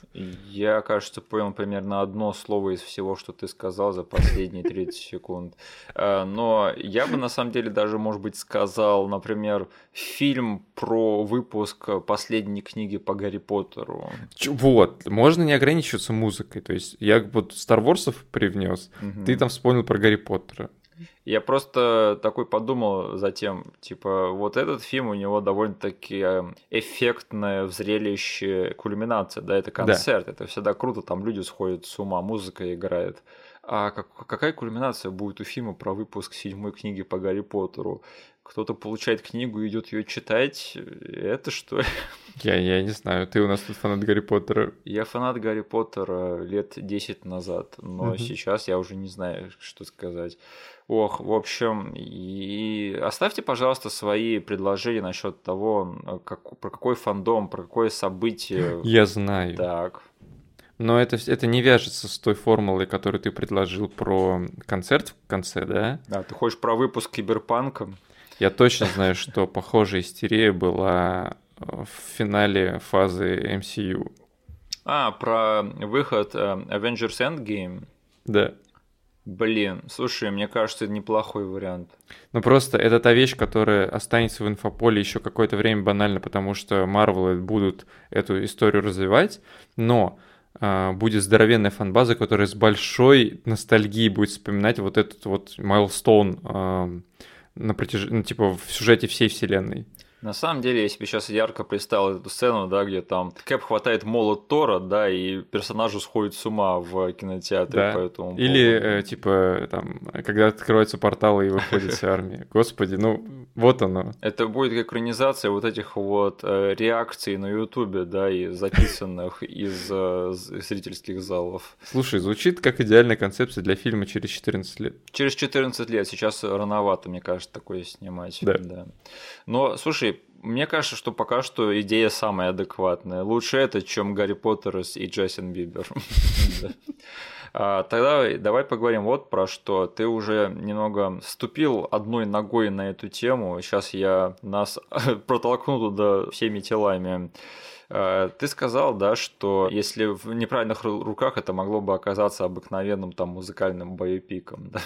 A: Я, кажется, понял примерно одно слово из всего, что ты сказал за последние 30 секунд. Э, но я бы на самом деле даже, может быть, сказал, например, фильм про выпуск последней книги по Гарри Поттеру.
B: Вот, можно не ограничиваться музыкой. То есть я вот Star Wars привнес, угу. ты там вспомнил про Гарри Поттера.
A: Я просто такой подумал затем, типа, вот этот фильм, у него довольно-таки э, эффектное зрелище кульминация, да, это концерт, да. это всегда круто, там люди сходят с ума, музыка играет. А как, какая кульминация будет у фильма про выпуск седьмой книги по Гарри Поттеру? Кто-то получает книгу и идет ее читать. Это что?
B: Я, я не знаю. Ты у нас тут фанат Гарри Поттера.
A: Я фанат Гарри Поттера лет 10 назад, но угу. сейчас я уже не знаю, что сказать. Ох, в общем, и оставьте, пожалуйста, свои предложения насчет того, как, про какой фандом, про какое событие.
B: Я знаю.
A: Так.
B: Но это, это не вяжется с той формулой, которую ты предложил про концерт в конце, да?
A: Да, ты хочешь про выпуск Киберпанка?
B: Я точно знаю, что похожая истерия была в финале фазы MCU.
A: А, про выход э, Avengers Endgame?
B: Да.
A: Блин, слушай, мне кажется, это неплохой вариант.
B: Ну просто это та вещь, которая останется в инфополе еще какое-то время банально, потому что Marvel будут эту историю развивать, но э, будет здоровенная фанбаза, которая с большой ностальгией будет вспоминать вот этот вот майлстоун э, на протяжении, ну, типа в сюжете всей вселенной.
A: На самом деле, я себе сейчас ярко представил эту сцену, да, где там Кэп хватает молот Тора, да, и персонажу сходит с ума в кинотеатре
B: да.
A: по этому поводу.
B: Или, э, типа, там, когда открывается портал и выходит вся армия. Господи, ну, вот оно.
A: Это будет экранизация вот этих вот э, реакций на Ютубе, да, и записанных из э, зрительских залов.
B: Слушай, звучит как идеальная концепция для фильма через 14 лет.
A: Через 14 лет, сейчас рановато, мне кажется, такое снимать.
B: Да.
A: да. Но, слушай, мне кажется, что пока что идея самая адекватная. Лучше это, чем Гарри Поттер и Джейсон Бибер. А, тогда давай поговорим вот про что. Ты уже немного ступил одной ногой на эту тему. Сейчас я нас протолкну туда всеми телами. А, ты сказал, да, что если в неправильных руках это могло бы оказаться обыкновенным там музыкальным боепиком.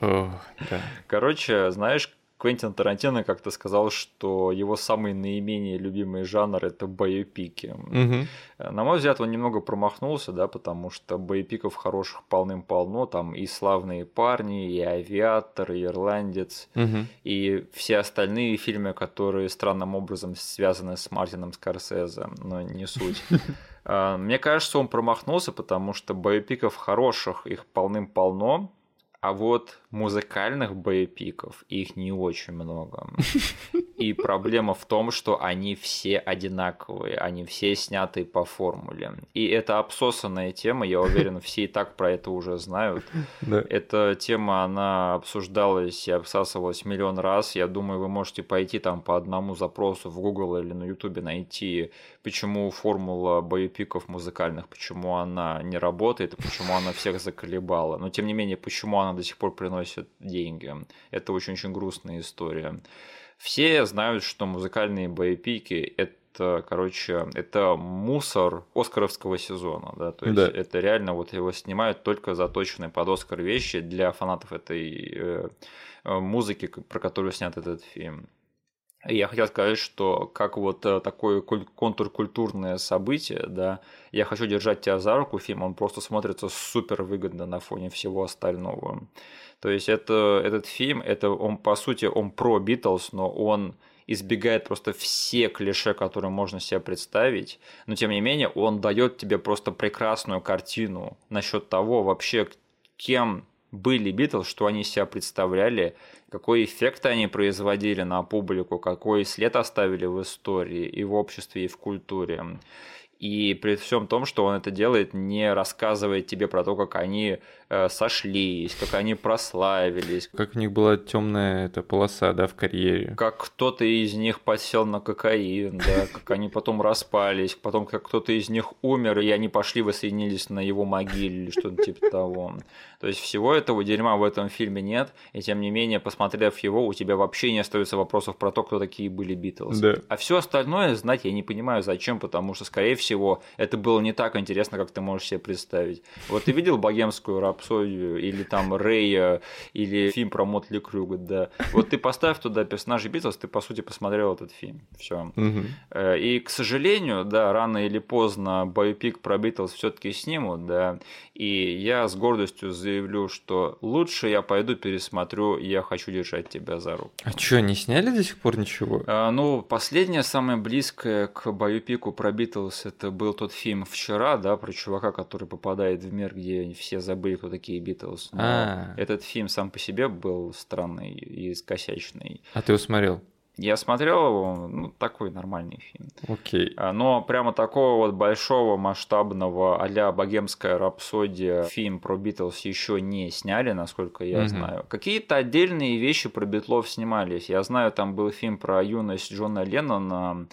A: Да?
B: О, да.
A: Короче, знаешь, Квентин Тарантино как-то сказал, что его самый наименее любимый жанр это боепики.
B: Угу.
A: На мой взгляд, он немного промахнулся, да, потому что боепиков хороших полным-полно, там и славные парни, и авиатор, и ирландец,
B: угу.
A: и все остальные фильмы, которые странным образом связаны с Мартином Скорсезе, но не суть. А, мне кажется, он промахнулся, потому что боепиков хороших их полным-полно, а вот музыкальных боепиков их не очень много. И проблема в том, что они все одинаковые, они все сняты по формуле. И это обсосанная тема, я уверен, все и так про это уже знают.
B: Да.
A: Эта тема, она обсуждалась и обсасывалась миллион раз. Я думаю, вы можете пойти там по одному запросу в Google или на YouTube найти, почему формула боепиков музыкальных, почему она не работает, и почему она всех заколебала. Но тем не менее, почему она до сих пор приносит деньги. Это очень-очень грустная история. Все знают, что музыкальные боепики – это, короче, это мусор Оскаровского сезона, да, то есть
B: да.
A: это реально вот его снимают только заточенные под Оскар вещи для фанатов этой э, э музыки, про которую снят этот фильм. Я хотел сказать, что как вот э, такое контркультурное событие, да, я хочу держать тебя за руку, фильм, он просто смотрится супер выгодно на фоне всего остального. То есть это, этот фильм, это он по сути он про Битлз, но он избегает просто все клише, которые можно себе представить, но тем не менее он дает тебе просто прекрасную картину насчет того вообще, кем были Битлз, что они себя представляли, какой эффект они производили на публику, какой след оставили в истории и в обществе, и в культуре. И при всем том, что он это делает, не рассказывает тебе про то, как они э, сошлись, как они прославились.
B: Как у них была темная эта полоса, да, в карьере.
A: Как кто-то из них подсел на кокаин, да, как они потом распались, потом как кто-то из них умер, и они пошли воссоединились на его могиле или что-то типа того. То есть всего этого дерьма в этом фильме нет, и тем не менее, посмотрев его, у тебя вообще не остается вопросов про то, кто такие были Битлз.
B: Да.
A: А все остальное знать я не понимаю, зачем, потому что, скорее всего, это было не так интересно, как ты можешь себе представить. Вот ты видел богемскую рапсодию, или там Рэя, или фильм про Мотли Крюга, да. Вот ты поставь туда персонажей Битлз, ты, по сути, посмотрел этот фильм. Все.
B: Угу.
A: И, к сожалению, да, рано или поздно боепик про Битлз все-таки снимут, да. И я с гордостью заявлю, что лучше я пойду пересмотрю «Я хочу держать тебя за руку».
B: А что, не сняли до сих пор ничего?
A: А, ну, последнее, самое близкое к боепику про Битлз, это был тот фильм «Вчера», да, про чувака, который попадает в мир, где все забыли, кто такие Битлз.
B: А.
A: этот фильм сам по себе был странный и скосячный.
B: А ты его смотрел?
A: Я смотрел его, ну, такой нормальный фильм.
B: Окей.
A: А, Но прямо такого вот большого, масштабного а-ля «Богемская рапсодия» фильм про Битлз еще не сняли, насколько я
B: Мгм.
A: знаю. Какие-то отдельные вещи про Битлов снимались. Я знаю, там был фильм про юность Джона Леннона,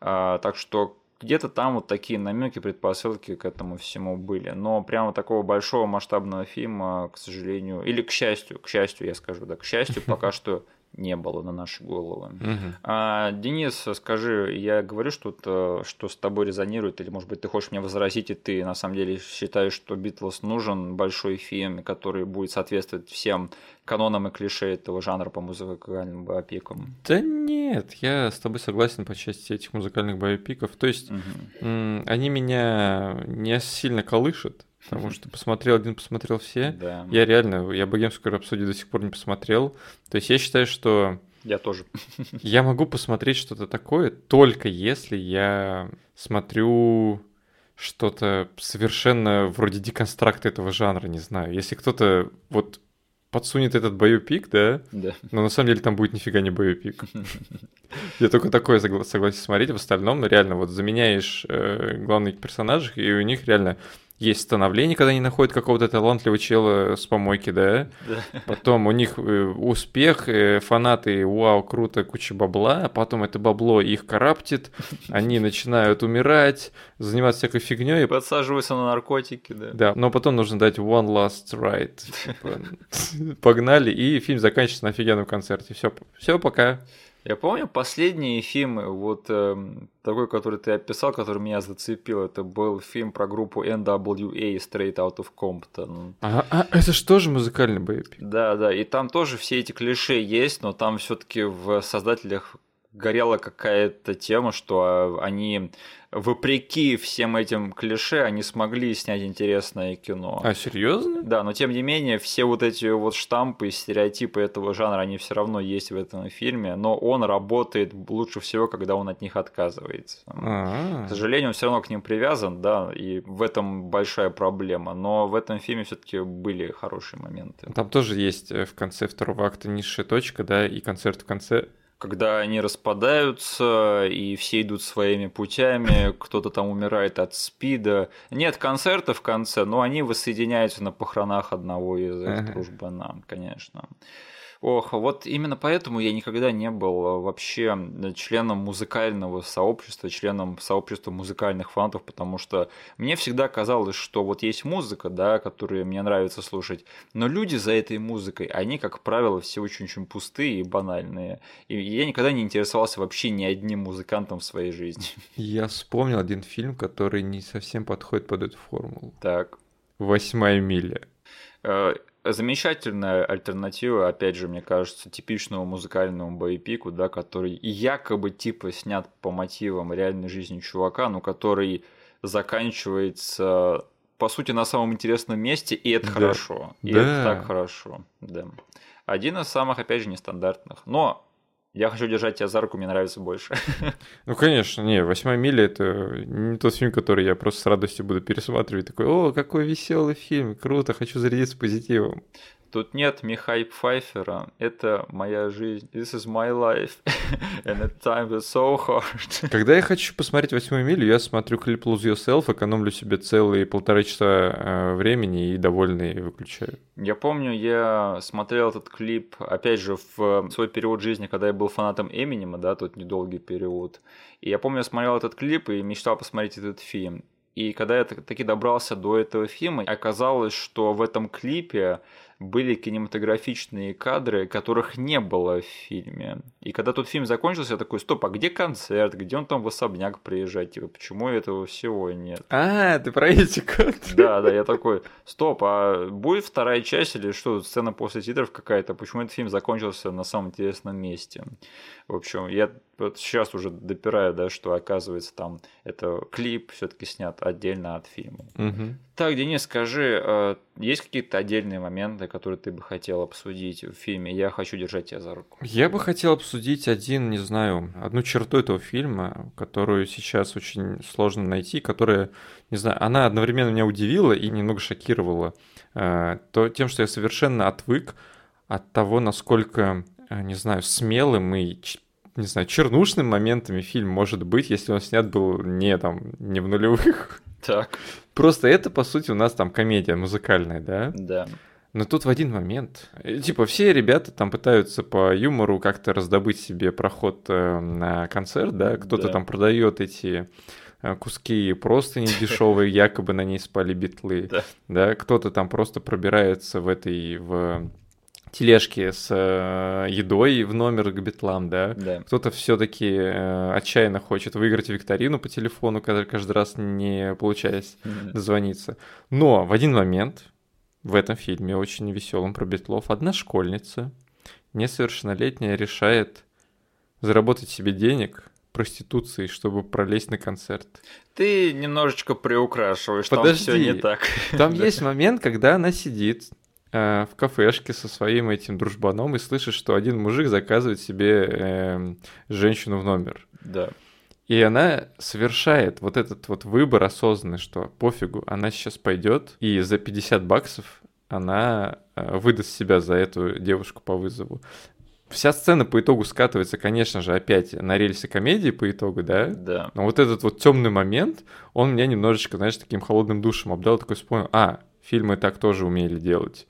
A: а, так что где-то там вот такие намеки, предпосылки к этому всему были. Но прямо такого большого масштабного фильма, к сожалению, или к счастью, к счастью, я скажу, да, к счастью, пока что не было на наши головы.
B: Мгм.
A: А, Денис, скажи, я говорю что-то, что с тобой резонирует, или, может быть, ты хочешь мне возразить, и ты на самом деле считаешь, что Битлз нужен большой фильм, который будет соответствовать всем канонам и клише этого жанра по музыкальным боепикам?
B: Да нет, я с тобой согласен по части этих музыкальных боепиков. То есть м, они меня не сильно колышут, потому что посмотрел один, посмотрел все.
A: Да.
B: Я реально, я богемскую рапсодию до сих пор не посмотрел. То есть я считаю, что
A: Я тоже.
B: Я могу посмотреть что-то такое только если я смотрю что-то совершенно вроде деконстракта этого жанра, не знаю. Если кто-то вот подсунет этот боепик, да?
A: Да.
B: Но на самом деле там будет нифига не боепик. Я только такое согласен смотреть, в остальном, ну реально, вот заменяешь э, главных персонажей, и у них реально есть становление, когда они находят какого-то талантливого чела с помойки, да? да. Потом у них э, успех, э, фанаты, вау, круто, куча бабла, а потом это бабло их караптит, они начинают умирать, заниматься всякой фигней.
A: Подсаживаются на наркотики, да.
B: Да, но потом нужно дать one last ride. Типа, погнали, и фильм заканчивается на офигенном концерте. Все, все, пока.
A: Я помню последние фильмы, вот э, такой, который ты описал, который меня зацепил, это был фильм про группу NWA Straight Out of Compton.
B: А, а это же тоже музыкальный боепик.
A: Да, да, и там тоже все эти клише есть, но там все-таки в создателях горела какая-то тема, что а, они, вопреки всем этим клише, они смогли снять интересное кино.
B: А, серьезно?
A: Да, но тем не менее, все вот эти вот штампы и стереотипы этого жанра, они все равно есть в этом фильме, но он работает лучше всего, когда он от них отказывается. А-а-а. К сожалению, он все равно к ним привязан, да, и в этом большая проблема. Но в этом фильме все-таки были хорошие моменты.
B: Там тоже есть э, в конце второго акта низшая точка, да, и концерт в конце
A: когда они распадаются и все идут своими путями, кто-то там умирает от спида. Нет концерта в конце, но они воссоединяются на похоронах одного из их ага. дружбана, конечно. Ох, вот именно поэтому я никогда не был э, вообще членом музыкального сообщества, членом сообщества музыкальных фанатов, потому что мне всегда казалось, что вот есть музыка, да, которую мне нравится слушать, но люди за этой музыкой, они, как правило, все очень-очень пустые и банальные. И я никогда не интересовался вообще ни одним музыкантом в своей жизни.
B: Я вспомнил один фильм, который не совсем подходит под эту формулу.
A: Так.
B: «Восьмая миля».
A: Замечательная альтернатива, опять же, мне кажется, типичному музыкальному боепику, да, который якобы типа снят по мотивам реальной жизни чувака, но который заканчивается по сути на самом интересном месте, и это да. хорошо. И да. это так хорошо. Да. Один из самых, опять же, нестандартных. Но я хочу держать тебя за руку, мне нравится больше.
B: Ну, конечно, не, «Восьмая миля» — это не тот фильм, который я просто с радостью буду пересматривать. Такой, о, какой веселый фильм, круто, хочу зарядиться позитивом.
A: Тут нет Михай Пфайфера. Это моя жизнь. This is my life. And at times it's so hard.
B: Когда я хочу посмотреть «Восьмую милю», я смотрю клип Lose Yourself, экономлю себе целые полтора часа э, времени и довольный выключаю.
A: Я помню, я смотрел этот клип, опять же, в свой период жизни, когда я был фанатом Эминема, да, тот недолгий период. И я помню, я смотрел этот клип и мечтал посмотреть этот фильм. И когда я таки добрался до этого фильма, оказалось, что в этом клипе были кинематографичные кадры, которых не было в фильме. И когда тот фильм закончился, я такой, стоп, а где концерт? Где он там в особняк приезжать? Типа, почему этого всего нет?
B: А, ты про эти кадры?
A: Да, да, я такой, стоп, а будет вторая часть или что, сцена после титров какая-то? Почему этот фильм закончился на самом интересном месте? В общем, я вот сейчас уже допираю, да, что оказывается там это клип все-таки снят отдельно от фильма.
B: Угу.
A: Так, Денис, скажи, э, есть какие-то отдельные моменты, которые ты бы хотел обсудить в фильме? Я хочу держать тебя за руку.
B: Я бы хотел обсудить один, не знаю, одну черту этого фильма, которую сейчас очень сложно найти, которая, не знаю, она одновременно меня удивила и немного шокировала. Э, то тем, что я совершенно отвык от того, насколько, э, не знаю, смелым и не знаю, чернушным моментами фильм может быть, если он снят был не там, не в нулевых.
A: Так.
B: Просто это, по сути, у нас там комедия музыкальная, да?
A: Да.
B: Но тут в один момент, типа, все ребята там пытаются по юмору как-то раздобыть себе проход э, на концерт, да? Кто-то да. там продает эти э, куски просто не дешевые, якобы на ней спали битлы, да? Кто-то там просто пробирается в этой в тележки с э, едой в номер к битлам, да?
A: да.
B: Кто-то все-таки э, отчаянно хочет выиграть викторину по телефону, когда каждый раз не получаясь mm-hmm. дозвониться. Но в один момент в этом фильме очень веселом про битлов одна школьница несовершеннолетняя решает заработать себе денег проституцией, чтобы пролезть на концерт.
A: Ты немножечко приукрашиваешь, Подожди, там все не так.
B: Там есть момент, когда она сидит в кафешке со своим этим дружбаном и слышит, что один мужик заказывает себе э, женщину в номер.
A: Да.
B: И она совершает вот этот вот выбор осознанный, что пофигу, она сейчас пойдет и за 50 баксов она э, выдаст себя за эту девушку по вызову. Вся сцена по итогу скатывается, конечно же, опять на рельсы комедии по итогу, да?
A: Да.
B: Но вот этот вот темный момент, он меня немножечко, знаешь, таким холодным душем обдал, такой вспомнил, а, фильмы так тоже умели делать.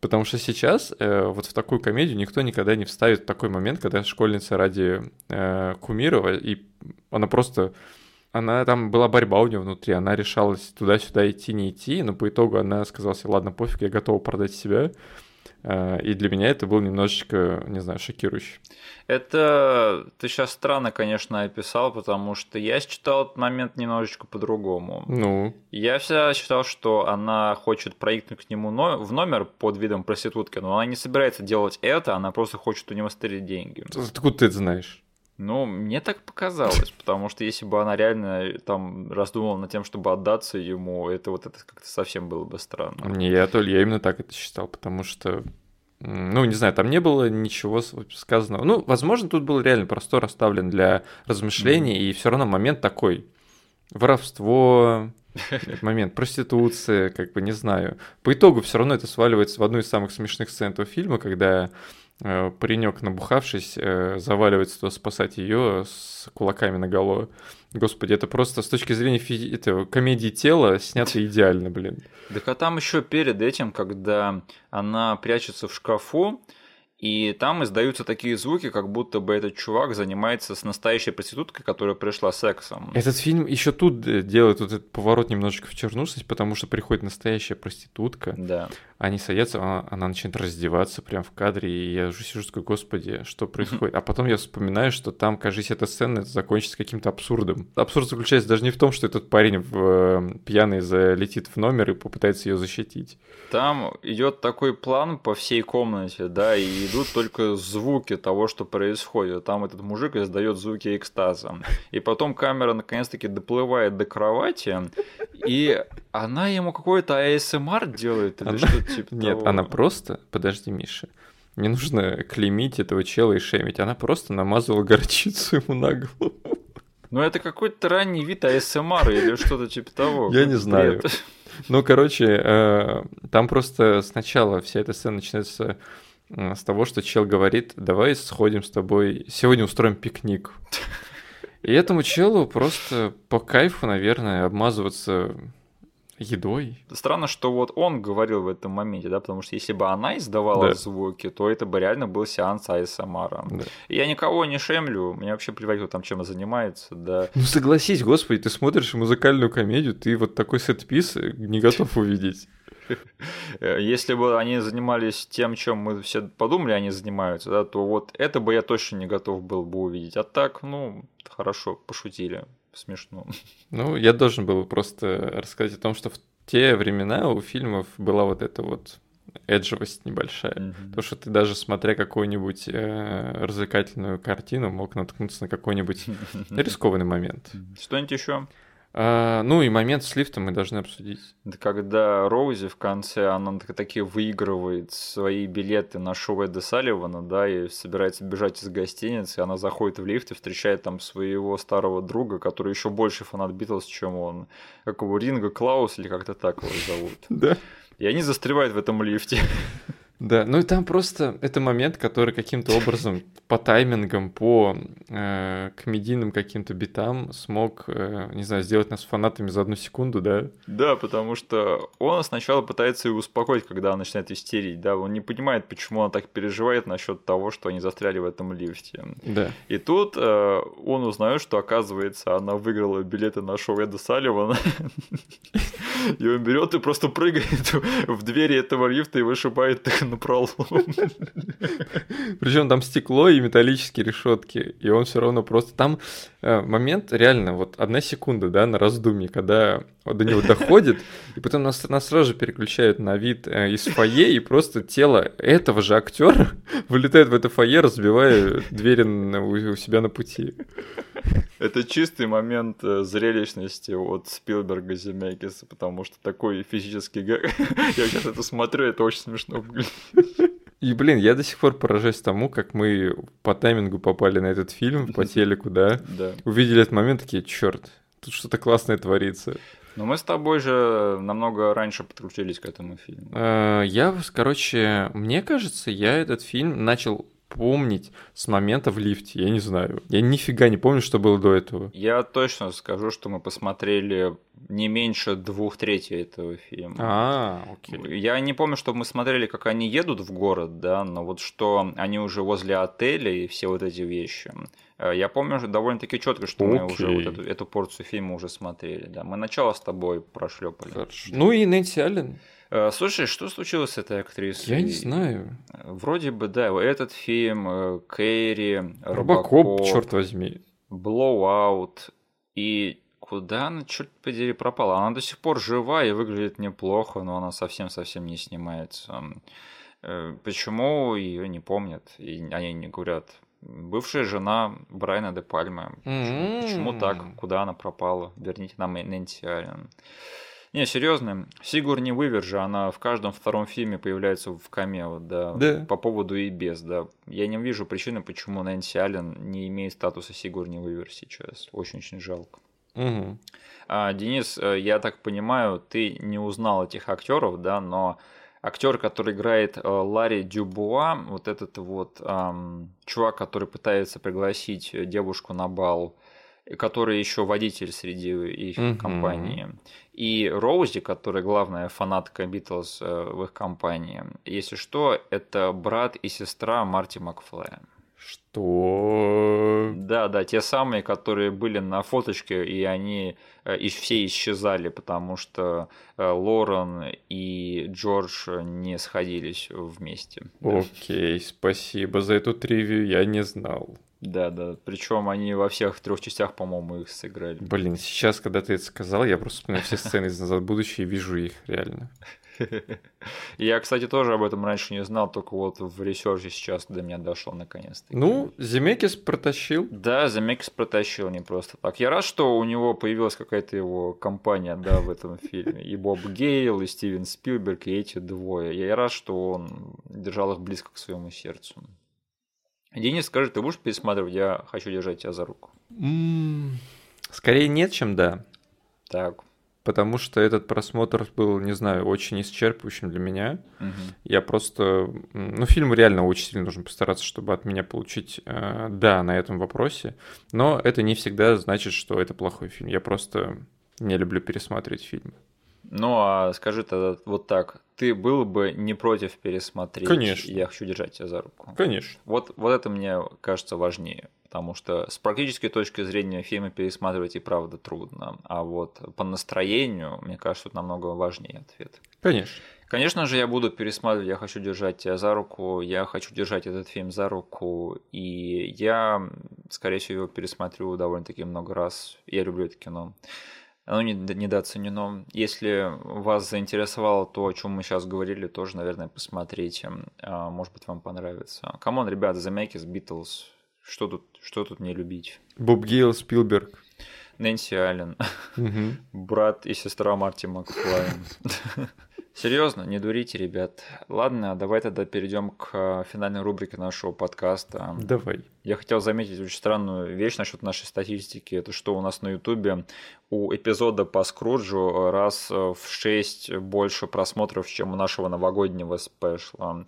B: Потому что сейчас э, вот в такую комедию никто никогда не вставит такой момент, когда школьница ради э, Кумирова, и она просто... Она там была борьба у нее внутри, она решалась туда-сюда идти, не идти, но по итогу она сказала себе, ладно, пофиг, я готова продать себя. Э, и для меня это было немножечко, не знаю, шокирующе.
A: Это ты сейчас странно, конечно, описал, потому что я считал этот момент немножечко по-другому.
B: Ну?
A: Я всегда считал, что она хочет проникнуть к нему в номер под видом проститутки, но она не собирается делать это, она просто хочет у него стереть деньги.
B: Откуда ты это знаешь?
A: Ну, мне так показалось, потому что если бы она реально там раздумывала над тем, чтобы отдаться ему, это вот это как-то совсем было бы странно.
B: Не, я, то я именно так это считал, потому что ну, не знаю, там не было ничего сказанного. Ну, возможно, тут был реально простор оставлен для размышлений, mm-hmm. и все равно момент такой. Воровство, момент проституции, как бы не знаю. По итогу все равно это сваливается в одну из самых смешных сцен этого фильма, когда э, паренек, набухавшись, э, заваливается туда спасать ее с кулаками на голову. Господи, это просто с точки зрения физи- этого, комедии тела снято идеально, блин.
A: Так а там еще перед этим, когда она прячется в шкафу, и там издаются такие звуки, как будто бы этот чувак занимается с настоящей проституткой, которая пришла сексом.
B: Этот фильм еще тут делает вот этот поворот немножечко в чернушность, потому что приходит настоящая проститутка.
A: Да.
B: Они садятся, она, она начинает раздеваться прямо в кадре, и я уже сижу такой, господи, что происходит? А потом я вспоминаю, что там, кажется, эта сцена закончится каким-то абсурдом. Абсурд заключается даже не в том, что этот парень в, э, пьяный залетит в номер и попытается ее защитить.
A: Там идет такой план по всей комнате, да, и идут только звуки того, что происходит. Там этот мужик издает звуки экстаза. И потом камера наконец-таки доплывает до кровати, и она ему какой-то АСМР делает или она... что-то типа
B: Нет,
A: того.
B: она просто... Подожди, Миша. Не нужно клеймить этого чела и шемить. Она просто намазывала горчицу ему на голову.
A: Ну, это какой-то ранний вид АСМР или что-то типа того.
B: Я не знаю. Ну, короче, э, там просто сначала вся эта сцена начинается с того, что чел говорит, давай сходим с тобой, сегодня устроим пикник. И этому челу просто по кайфу, наверное, обмазываться едой.
A: Странно, что вот он говорил в этом моменте, да, потому что если бы она издавала да. звуки, то это бы реально был сеанс АСМР. Да. Я никого не шемлю, мне вообще плевать, кто там чем занимается, да.
B: Ну согласись, господи, ты смотришь музыкальную комедию, ты вот такой сет-пис не готов увидеть.
A: Если бы они занимались тем, чем мы все подумали, они занимаются, да, то вот это бы я точно не готов был бы увидеть. А так, ну, хорошо, пошутили, смешно.
B: Ну, я должен был просто рассказать о том, что в те времена у фильмов была вот эта вот эджевость небольшая. Mm-hmm. То, что ты даже смотря какую-нибудь э, развлекательную картину, мог наткнуться на какой-нибудь рискованный момент.
A: Что-нибудь еще?
B: А, ну и момент с лифтом мы должны обсудить.
A: Это когда Роузи в конце, она такие выигрывает свои билеты на шоу Эда Салливана, да, и собирается бежать из гостиницы, она заходит в лифт и встречает там своего старого друга, который еще больше фанат Битлз, чем он. Как его Ринга Клаус или как-то так его зовут.
B: Да.
A: И они застревают в этом лифте.
B: Да, ну и там просто это момент, который каким-то образом по таймингам, по э, комедийным каким-то битам смог, э, не знаю, сделать нас фанатами за одну секунду, да?
A: Да, потому что он сначала пытается ее успокоить, когда она начинает истерить, да, он не понимает, почему она так переживает насчет того, что они застряли в этом лифте.
B: Да.
A: И тут э, он узнает, что, оказывается, она выиграла билеты на шоу Эда Салливана, и он берет и просто прыгает в двери этого лифта и вышибает их на пролом.
B: Причем там стекло и металлические решетки, и он все равно просто там э, момент реально вот одна секунда, да, на раздумье, когда до него доходит, и потом нас, нас сразу же переключают на вид э, из фойе, и просто тело этого же актера вылетает в это фойе, разбивая двери у, себя на пути.
A: Это чистый момент э, зрелищности от Спилберга Земекиса, потому что такой физический. Я сейчас это смотрю, это очень смешно выглядит.
B: И, блин, я до сих пор поражаюсь тому, как мы по таймингу попали на этот фильм, по телеку, да?
A: Да.
B: Увидели этот момент, такие, черт, тут что-то классное творится.
A: Но мы с тобой же намного раньше подключились к этому фильму.
B: Э, я, короче, мне кажется, я этот фильм начал помнить с момента в лифте, я не знаю. Я нифига не помню, что было до этого.
A: Я точно скажу, что мы посмотрели не меньше двух третей этого фильма.
B: А, окей.
A: Я не помню, что мы смотрели, как они едут в город, да, но вот что они уже возле отеля и все вот эти вещи. Э, я помню довольно-таки четко, что okay. мы уже вот эту, эту порцию фильма уже смотрели. Да, мы начало с тобой прошлепали.
B: Хорошо. Ну и Нэнси Аллен.
A: Э, слушай, что случилось с этой актрисой?
B: Я не знаю.
A: Вроде бы, да, этот фильм, э, Кэрри,
B: Робокоп, Робокоп черт возьми.
A: Blow Out. И куда она, черт подери, пропала? Она до сих пор жива и выглядит неплохо, но она совсем-совсем не снимается. Э, почему ее не помнят? И они не говорят, бывшая жена Брайана де Пальмы. Почему, почему так? Куда она пропала? Верните нам Нэнси Аллен. Не, серьезно, Сигурни Уивер же, она в каждом втором фильме появляется в камео, да,
B: да.
A: по поводу и без, да. Я не вижу причины, почему Нэнси Аллен не имеет статуса Сигурни Уивер сейчас. Очень-очень жалко.
B: Угу.
A: А, Денис, э, я так понимаю, ты не узнал этих актеров, да, но актер, который играет э, Ларри Дюбуа, вот этот вот эм, чувак, который пытается пригласить девушку на бал, который еще водитель среди их mm-hmm. компании, и Роузи, которая главная фанатка Битлз э, в их компании. Если что, это брат и сестра Марти Макфлая.
B: Что?
A: Да, да, те самые, которые были на фоточке, и они э, и все исчезали, потому что э, Лорен и Джордж не сходились вместе.
B: Окей, спасибо за эту тривию, я не знал.
A: Да, да. Причем они во всех трех частях, по-моему, их сыграли.
B: Блин, сейчас, когда ты это сказал, я просто вспоминаю все сцены из назад будущее и вижу их реально.
A: Я, кстати, тоже об этом раньше не знал, только вот в research е сейчас до меня дошло наконец-то.
B: Ну, Земекис протащил.
A: Да, Земекис протащил не просто так. Я рад, что у него появилась какая-то его компания, да, в этом фильме. И Боб Гейл, и Стивен Спилберг, и эти двое. Я рад, что он держал их близко к своему сердцу. Денис, скажи, ты будешь пересматривать? Я хочу держать тебя за руку.
B: Скорее нет, чем да.
A: Так.
B: Потому что этот просмотр был, не знаю, очень исчерпывающим для меня.
A: Угу.
B: Я просто... Ну, фильм реально очень сильно нужно постараться, чтобы от меня получить э, «да» на этом вопросе. Но это не всегда значит, что это плохой фильм. Я просто не люблю пересматривать фильмы.
A: Ну, а скажи тогда вот так, ты был бы не против пересмотреть?
B: Конечно.
A: Я хочу держать тебя за руку.
B: Конечно.
A: Вот, вот это мне кажется важнее, потому что с практической точки зрения фильмы пересматривать и правда трудно, а вот по настроению, мне кажется, тут намного важнее ответ.
B: Конечно.
A: Конечно же, я буду пересматривать, я хочу держать тебя за руку, я хочу держать этот фильм за руку, и я, скорее всего, его пересмотрю довольно-таки много раз. Я люблю это кино оно недооценено. Если вас заинтересовало то, о чем мы сейчас говорили, тоже, наверное, посмотрите. А, может быть, вам понравится. Come on, ребята, Земекис, Beatles. Что тут, что тут не любить?
B: Боб Гейл, Спилберг.
A: Нэнси Аллен.
B: Угу.
A: Брат и сестра Марти Макфлая. Серьезно, не дурите, ребят. Ладно, давай тогда перейдем к э, финальной рубрике нашего подкаста.
B: Давай.
A: Я хотел заметить очень странную вещь насчет нашей статистики. Это что у нас на Ютубе у эпизода по Скруджу раз в 6 больше просмотров, чем у нашего новогоднего спешла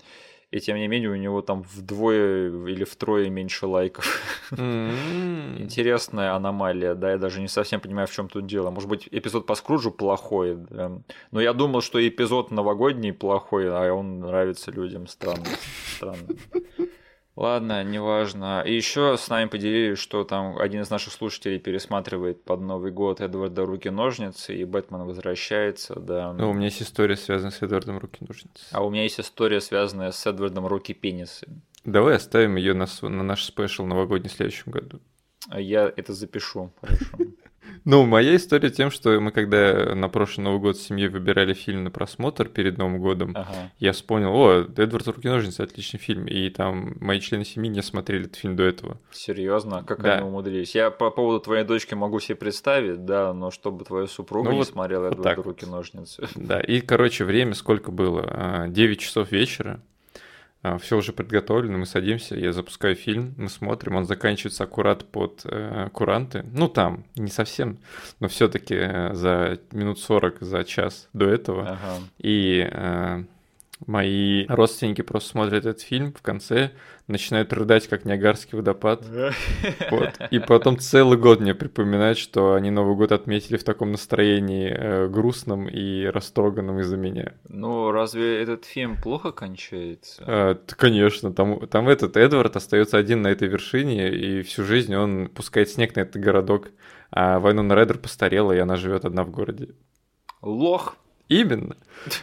A: и тем не менее у него там вдвое или втрое меньше лайков.
B: Mm-hmm.
A: Интересная аномалия, да, я даже не совсем понимаю, в чем тут дело. Может быть, эпизод по Скруджу плохой, да? но я думал, что эпизод новогодний плохой, а он нравится людям. Странно, странно. Ладно, неважно. И еще с нами поделились, что там один из наших слушателей пересматривает под Новый год Эдварда Руки-ножницы, и Бэтмен возвращается, да.
B: Ну, у меня есть история, связанная с Эдвардом Руки-ножницы.
A: А у меня есть история, связанная с Эдвардом Руки-пенисы.
B: Давай оставим ее на, на наш спешл новогодний в следующем году.
A: Я это запишу, хорошо.
B: Ну, моя история тем, что мы когда на прошлый Новый год с семьей выбирали фильм на просмотр перед Новым годом, ага. я вспомнил, о, Эдвард Руки-ножницы, отличный фильм, и там мои члены семьи не смотрели этот фильм до этого.
A: Серьезно? Как да. они умудрились? Я по поводу твоей дочки могу себе представить, да, но чтобы твоя супруга ну, не вот, смотрела вот Эдвард Руки-ножницы.
B: Да, и, короче, время сколько было? 9 а, часов вечера. А, все уже подготовлено, мы садимся, я запускаю фильм, мы смотрим, он заканчивается аккурат под э, куранты. Ну, там, не совсем, но все-таки э, за минут 40, за час до этого. Ага. И э, Мои родственники просто смотрят этот фильм в конце, начинают рыдать, как Ниагарский водопад. Вот. И потом целый год мне припоминают, что они Новый год отметили в таком настроении э, грустном и растроганном из-за меня.
A: Ну, разве этот фильм плохо кончается?
B: А, конечно, там, там этот Эдвард остается один на этой вершине, и всю жизнь он пускает снег на этот городок. А Вайнона Райдер постарела, и она живет одна в городе.
A: Лох.
B: Именно.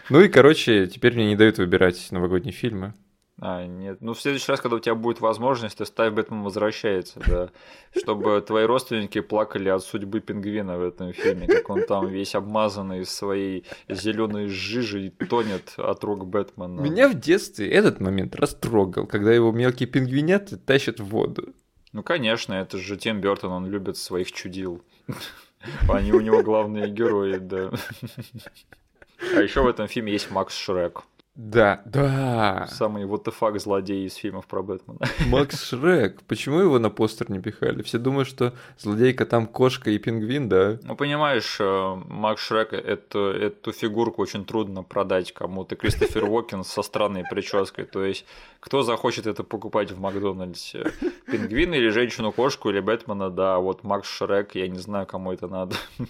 B: Ну и, короче, теперь мне не дают выбирать новогодние фильмы.
A: А, нет. Ну, в следующий раз, когда у тебя будет возможность, ты ставь Бэтмен возвращается, да. Чтобы твои родственники плакали от судьбы пингвина в этом фильме, как он там весь обмазанный своей зеленой жижей тонет от рук Бэтмена.
B: Меня в детстве этот момент растрогал, когда его мелкие пингвиняты тащат в воду.
A: Ну, конечно, это же Тим Бертон, он любит своих чудил. Они у него главные герои, да. А еще в этом фильме есть Макс Шрек.
B: Да, да.
A: Самый вот the злодей из фильмов про Бэтмена.
B: Макс Шрек. Почему его на постер не пихали? Все думают, что злодейка там кошка и пингвин, да?
A: Ну, понимаешь, э, Макс Шрек, эту, эту фигурку очень трудно продать кому-то. Кристофер Уокен со странной прической. То есть, кто захочет это покупать в Макдональдсе? Пингвин или женщину-кошку или Бэтмена, да. Вот Макс Шрек, я не знаю, кому это надо.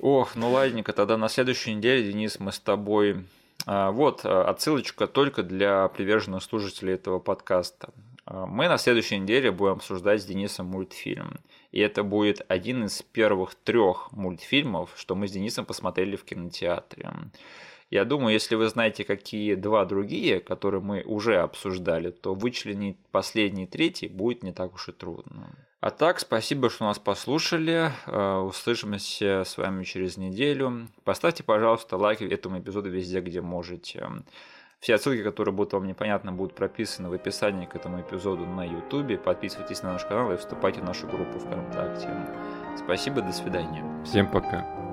A: Ох, ну ладненько, тогда на следующей неделе, Денис, мы с тобой вот а, отсылочка только для приверженных слушателей этого подкаста. А, мы на следующей неделе будем обсуждать с Денисом мультфильм. И это будет один из первых трех мультфильмов, что мы с Денисом посмотрели в кинотеатре. Я думаю, если вы знаете, какие два другие, которые мы уже обсуждали, то вычленить последний третий будет не так уж и трудно. А так, спасибо, что нас послушали. Э, услышимся с вами через неделю. Поставьте, пожалуйста, лайки этому эпизоду везде, где можете. Все отсылки, которые будут вам непонятны, будут прописаны в описании к этому эпизоду на YouTube. Подписывайтесь на наш канал и вступайте в нашу группу ВКонтакте. Спасибо, до свидания.
B: Всем пока.